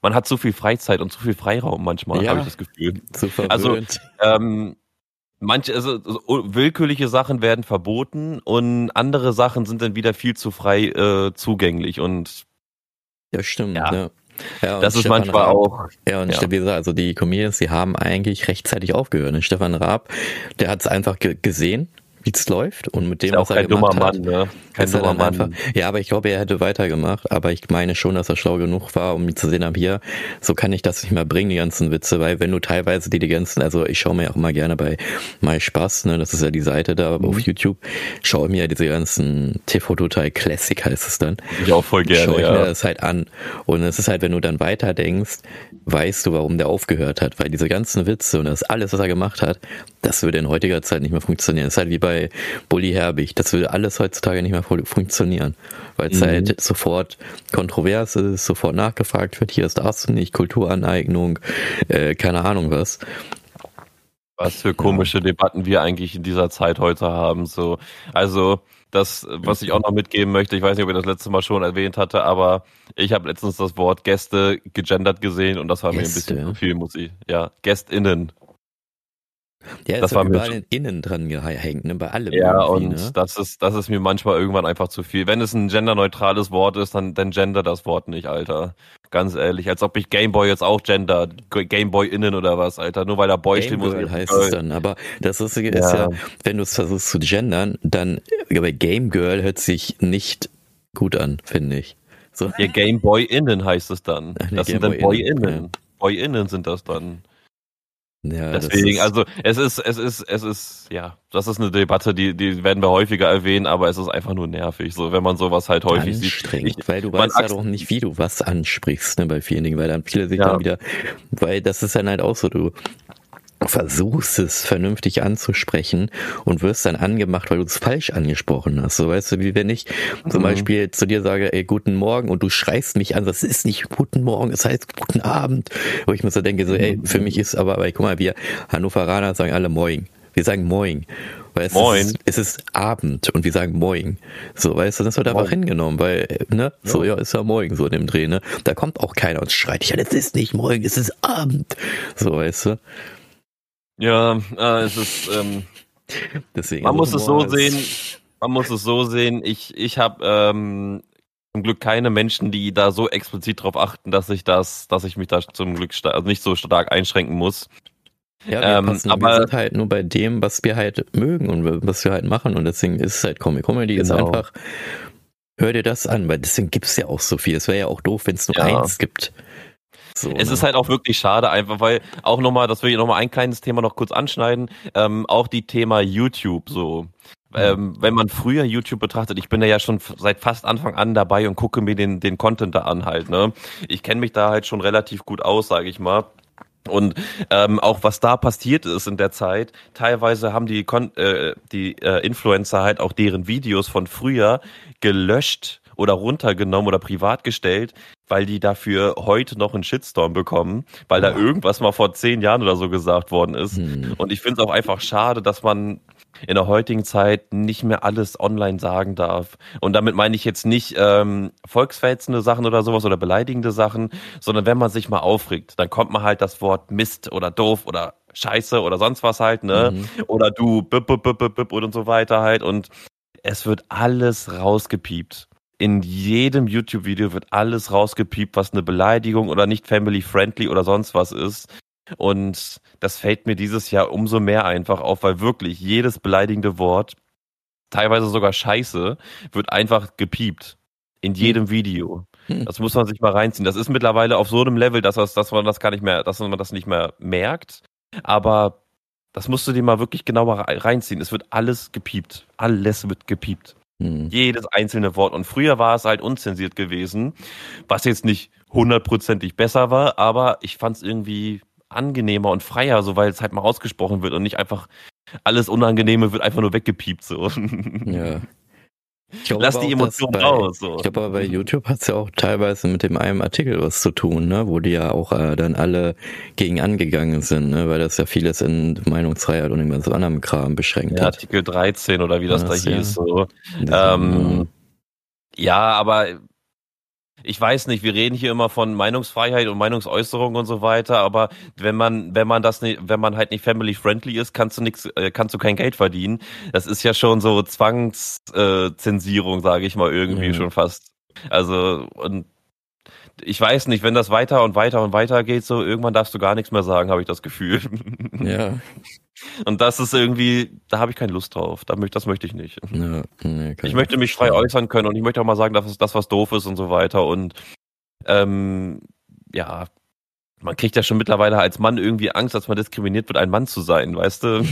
man hat zu viel Freizeit und zu viel Freiraum manchmal, ja, habe ich das Gefühl. Also ähm, manche, also willkürliche Sachen werden verboten und andere Sachen sind dann wieder viel zu frei äh, zugänglich und ja, stimmt. Ja. ja. Ja, das ist Stefan manchmal Raab, auch. Ja, und ja. wie gesagt, also die Comedians, die haben eigentlich rechtzeitig aufgehört. Und Stefan Raab, der hat es einfach gesehen wie es läuft und mit dem, ist was er gemacht hat. Mann, ne? Kein dummer Mann. Einfach, ja, aber ich glaube, er hätte weitergemacht. Aber ich meine schon, dass er schlau genug war, um zu sehen, hier, so kann ich das nicht mehr bringen, die ganzen Witze, weil wenn du teilweise die, die ganzen, also ich schaue mir auch immer gerne bei My Spaß, ne, das ist ja die Seite da mhm. auf YouTube, schaue mir ja diese ganzen TV Total Classic heißt es dann. Ich auch voll gerne, Schaue ich ja. mir das halt an. Und es ist halt, wenn du dann weiter denkst, weißt du, warum der aufgehört hat, weil diese ganzen Witze und das alles, was er gemacht hat, das würde in heutiger Zeit nicht mehr funktionieren. Das ist halt wie bei Bully Herbig. Das würde alles heutzutage nicht mehr funktionieren, weil es mhm. halt sofort kontrovers ist, sofort nachgefragt wird, hier, das darfst du nicht, Kulturaneignung, äh, keine Ahnung was. Was für komische ja. Debatten wir eigentlich in dieser Zeit heute haben. So, also das, was ich auch noch mitgeben möchte, ich weiß nicht, ob ich das letzte Mal schon erwähnt hatte, aber ich habe letztens das Wort Gäste gegendert gesehen und das war Gäste. mir ein bisschen zu viel, muss ich. Ja, GästInnen. Ja, das war überall mir innen dran gehängt, ne, bei allem. Ja, und ne? das ist, das ist mir manchmal irgendwann einfach zu viel. Wenn es ein genderneutrales Wort ist, dann, dann gender das Wort nicht, Alter. Ganz ehrlich, als ob ich Gameboy jetzt auch gender, Gameboy innen oder was, Alter. Nur weil da Boy steht, muss ich. heißt es dann. Aber das Lustige ja. ist ja, wenn du es versuchst zu gendern, dann, bei Game Girl hört sich nicht gut an, finde ich. So. Ja, Gameboy innen heißt es dann. Ach, nee, das Game sind dann Boy innen. Ja. Boy innen sind das dann. Ja, Deswegen, also es ist, es ist, es ist, ja, das ist eine Debatte, die, die werden wir häufiger erwähnen, aber es ist einfach nur nervig, so wenn man sowas halt häufig sieht. Ich, weil du weißt ja doch nicht, wie du was ansprichst, ne, bei vielen Dingen, weil dann viele sich ja. dann wieder, weil das ist dann halt auch so, du versuchst es vernünftig anzusprechen und wirst dann angemacht, weil du es falsch angesprochen hast. So weißt du, wie wenn ich zum mhm. Beispiel zu dir sage, ey, guten Morgen und du schreist mich an, das ist nicht guten Morgen, es das heißt guten Abend. Wo ich mir so denke, so, ey, für mich ist aber, aber guck mal, wir Hannoveraner sagen alle Moin. Wir sagen Moin. Weil es Moin. Ist, es ist Abend und wir sagen Moin. So, weißt du, das wird einfach hingenommen, weil, ne, ja. so, ja, ist ja Moin, so in dem Dreh, ne. Da kommt auch keiner und schreit ja, es ist nicht Moin, es ist Abend. So, weißt du. Ja, äh, es ist. Ähm, Deswegen, man muss es so sehen. Man muss es so sehen. Ich, ich habe ähm, zum Glück keine Menschen, die da so explizit darauf achten, dass ich das, dass ich mich da zum Glück also nicht so stark einschränken muss. Ja, wir, ähm, passen, aber, wir sind halt nur bei dem, was wir halt mögen und was wir halt machen und deswegen ist es halt Comic. Comedy genau. ist einfach, hör dir das an, weil deswegen gibt es ja auch so viel. Es wäre ja auch doof, wenn es nur ja. eins gibt. So, es ne? ist halt auch wirklich schade, einfach weil auch nochmal, das will ich nochmal ein kleines Thema noch kurz anschneiden, ähm, auch die Thema YouTube so. Ähm, wenn man früher YouTube betrachtet, ich bin da ja schon seit fast Anfang an dabei und gucke mir den, den Content da an halt, ne? Ich kenne mich da halt schon relativ gut aus, sage ich mal. Und ähm, auch was da passiert ist in der Zeit, teilweise haben die, Kon äh, die äh, Influencer halt auch deren Videos von früher gelöscht oder runtergenommen oder privat gestellt, weil die dafür heute noch einen Shitstorm bekommen, weil da irgendwas mal vor zehn Jahren oder so gesagt worden ist. Hm. Und ich finde es auch einfach schade, dass man in der heutigen Zeit nicht mehr alles online sagen darf. Und damit meine ich jetzt nicht ähm, volksverhetzende Sachen oder sowas oder beleidigende Sachen, sondern wenn man sich mal aufregt, dann kommt man halt das Wort Mist oder doof oder Scheiße oder sonst was halt, ne? Mhm. Oder du bip, bip, bip, bip, bip und so weiter halt. Und es wird alles rausgepiept in jedem YouTube-Video wird alles rausgepiept, was eine Beleidigung oder nicht family-friendly oder sonst was ist. Und das fällt mir dieses Jahr umso mehr einfach auf, weil wirklich jedes beleidigende Wort, teilweise sogar Scheiße, wird einfach gepiept. In jedem Video. Hm. Das muss man sich mal reinziehen. Das ist mittlerweile auf so einem Level, dass, das, dass man das gar nicht mehr, dass man das nicht mehr merkt. Aber das musst du dir mal wirklich genauer reinziehen. Es wird alles gepiept. Alles wird gepiept. Hm. Jedes einzelne Wort. Und früher war es halt unzensiert gewesen, was jetzt nicht hundertprozentig besser war, aber ich fand es irgendwie angenehmer und freier, so weil es halt mal ausgesprochen wird und nicht einfach alles Unangenehme wird einfach nur weggepiept so. Ja. Lass die Emotionen raus. So. Ich glaube aber bei YouTube hat es ja auch teilweise mit dem einen Artikel was zu tun, ne? wo die ja auch äh, dann alle gegen angegangen sind, ne? weil das ja vieles in Meinungsfreiheit und in so anderem Kram beschränkt ja, hat. Artikel 13 oder wie das, das da hieß. Ja. So. Ähm, ja, aber ich weiß nicht, wir reden hier immer von Meinungsfreiheit und Meinungsäußerung und so weiter, aber wenn man, wenn man das nicht, wenn man halt nicht family friendly ist, kannst du nichts, äh, kannst du kein Geld verdienen. Das ist ja schon so Zwangszensierung, äh, sage ich mal irgendwie mhm. schon fast. Also und ich weiß nicht, wenn das weiter und weiter und weiter geht, so irgendwann darfst du gar nichts mehr sagen, habe ich das Gefühl. Ja. Und das ist irgendwie, da habe ich keine Lust drauf. Da möchte, das möchte ich nicht. Ja, nee, ich möchte mich frei äußern können und ich möchte auch mal sagen, dass das was doof ist und so weiter. Und ähm, ja, man kriegt ja schon mittlerweile als Mann irgendwie Angst, dass man diskriminiert wird, ein Mann zu sein, weißt du?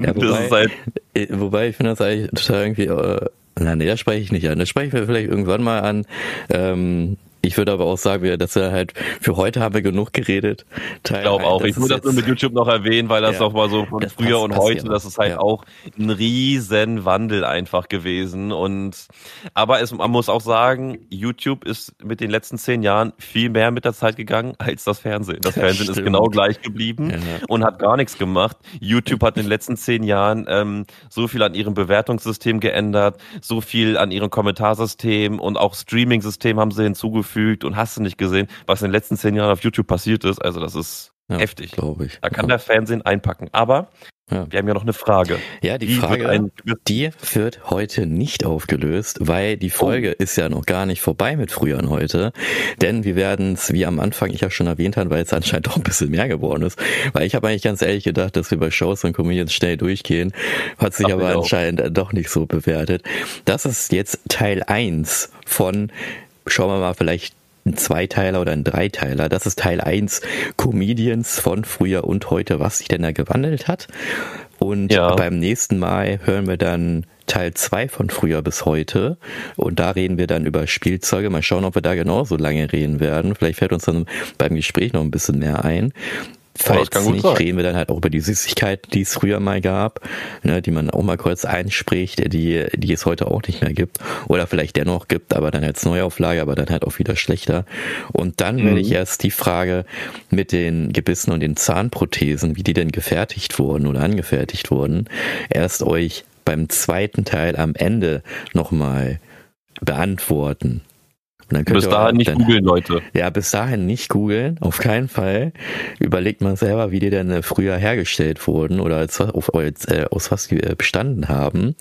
ja, wobei, halt wobei ich finde das eigentlich total irgendwie, äh, na nee, das spreche ich nicht an. Das spreche ich mir vielleicht irgendwann mal an. Ähm, ich würde aber auch sagen, dass er halt für heute haben wir genug geredet. Teil ich glaube auch. Ich muss das nur mit YouTube noch erwähnen, weil das ja, auch mal so von früher passt, und heute, das ist halt ja. auch ein riesen Wandel einfach gewesen. Und aber es, man muss auch sagen, YouTube ist mit den letzten zehn Jahren viel mehr mit der Zeit gegangen als das Fernsehen. Das Fernsehen ist genau gleich geblieben ja. und hat gar nichts gemacht. YouTube hat in den letzten zehn Jahren ähm, so viel an ihrem Bewertungssystem geändert, so viel an ihrem Kommentarsystem und auch Streaming-System haben sie hinzugefügt gefügt und hast du nicht gesehen, was in den letzten zehn Jahren auf YouTube passiert ist. Also das ist ja, heftig. Glaube ich. Da kann ja. der Fernsehen einpacken. Aber ja. Wir haben ja noch eine Frage. Ja, die, die Frage, wird die wird heute nicht aufgelöst, weil die Folge oh. ist ja noch gar nicht vorbei mit früher und heute. Denn wir werden es, wie am Anfang ich ja schon erwähnt habe, weil es anscheinend doch ein bisschen mehr geworden ist. Weil ich habe eigentlich ganz ehrlich gedacht, dass wir bei Shows und Comedians schnell durchgehen. Hat sich Ach, aber anscheinend auch. doch nicht so bewertet. Das ist jetzt Teil eins von schauen wir mal, vielleicht ein Zweiteiler oder ein Dreiteiler. Das ist Teil 1 Comedians von früher und heute, was sich denn da gewandelt hat. Und ja. beim nächsten Mal hören wir dann Teil 2 von früher bis heute. Und da reden wir dann über Spielzeuge. Mal schauen, ob wir da genauso lange reden werden. Vielleicht fällt uns dann beim Gespräch noch ein bisschen mehr ein. Falls ja, nicht, sein. reden wir dann halt auch über die Süßigkeit, die es früher mal gab, ne, die man auch mal kurz einspricht, die, die es heute auch nicht mehr gibt. Oder vielleicht dennoch gibt, aber dann als Neuauflage, aber dann halt auch wieder schlechter. Und dann mhm. werde ich erst die Frage mit den Gebissen und den Zahnprothesen, wie die denn gefertigt wurden oder angefertigt wurden, erst euch beim zweiten Teil am Ende nochmal beantworten bis dahin nicht googeln, Leute. Ja, bis dahin nicht googeln, auf keinen Fall. Überlegt mal selber, wie die denn äh, früher hergestellt wurden oder als, auf, äh, aus was die äh, bestanden haben.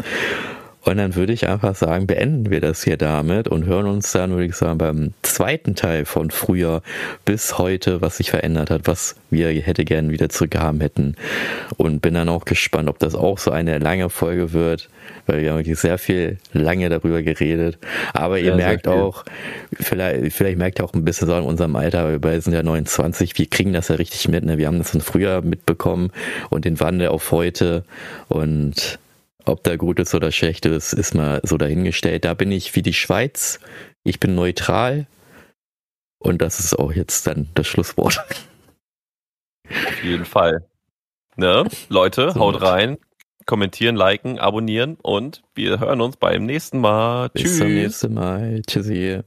Und dann würde ich einfach sagen, beenden wir das hier damit und hören uns dann, würde ich sagen, beim zweiten Teil von früher bis heute, was sich verändert hat, was wir hätte gern wieder zurückgehaben hätten. Und bin dann auch gespannt, ob das auch so eine lange Folge wird, weil wir haben wirklich sehr viel lange darüber geredet. Aber ihr ja, merkt auch, vielleicht, vielleicht merkt ihr auch ein bisschen so in unserem Alter, wir sind ja 29, wir kriegen das ja richtig mit. Ne? Wir haben das von früher mitbekommen und den Wandel auf heute und ob da gut ist oder schlecht ist, ist mal so dahingestellt. Da bin ich wie die Schweiz. Ich bin neutral. Und das ist auch jetzt dann das Schlusswort. Auf jeden Fall. Ne? Leute, so haut rein. Kommentieren, liken, abonnieren und wir hören uns beim nächsten Mal. Bis Tschüss. Zum nächsten Mal. Tschüssi.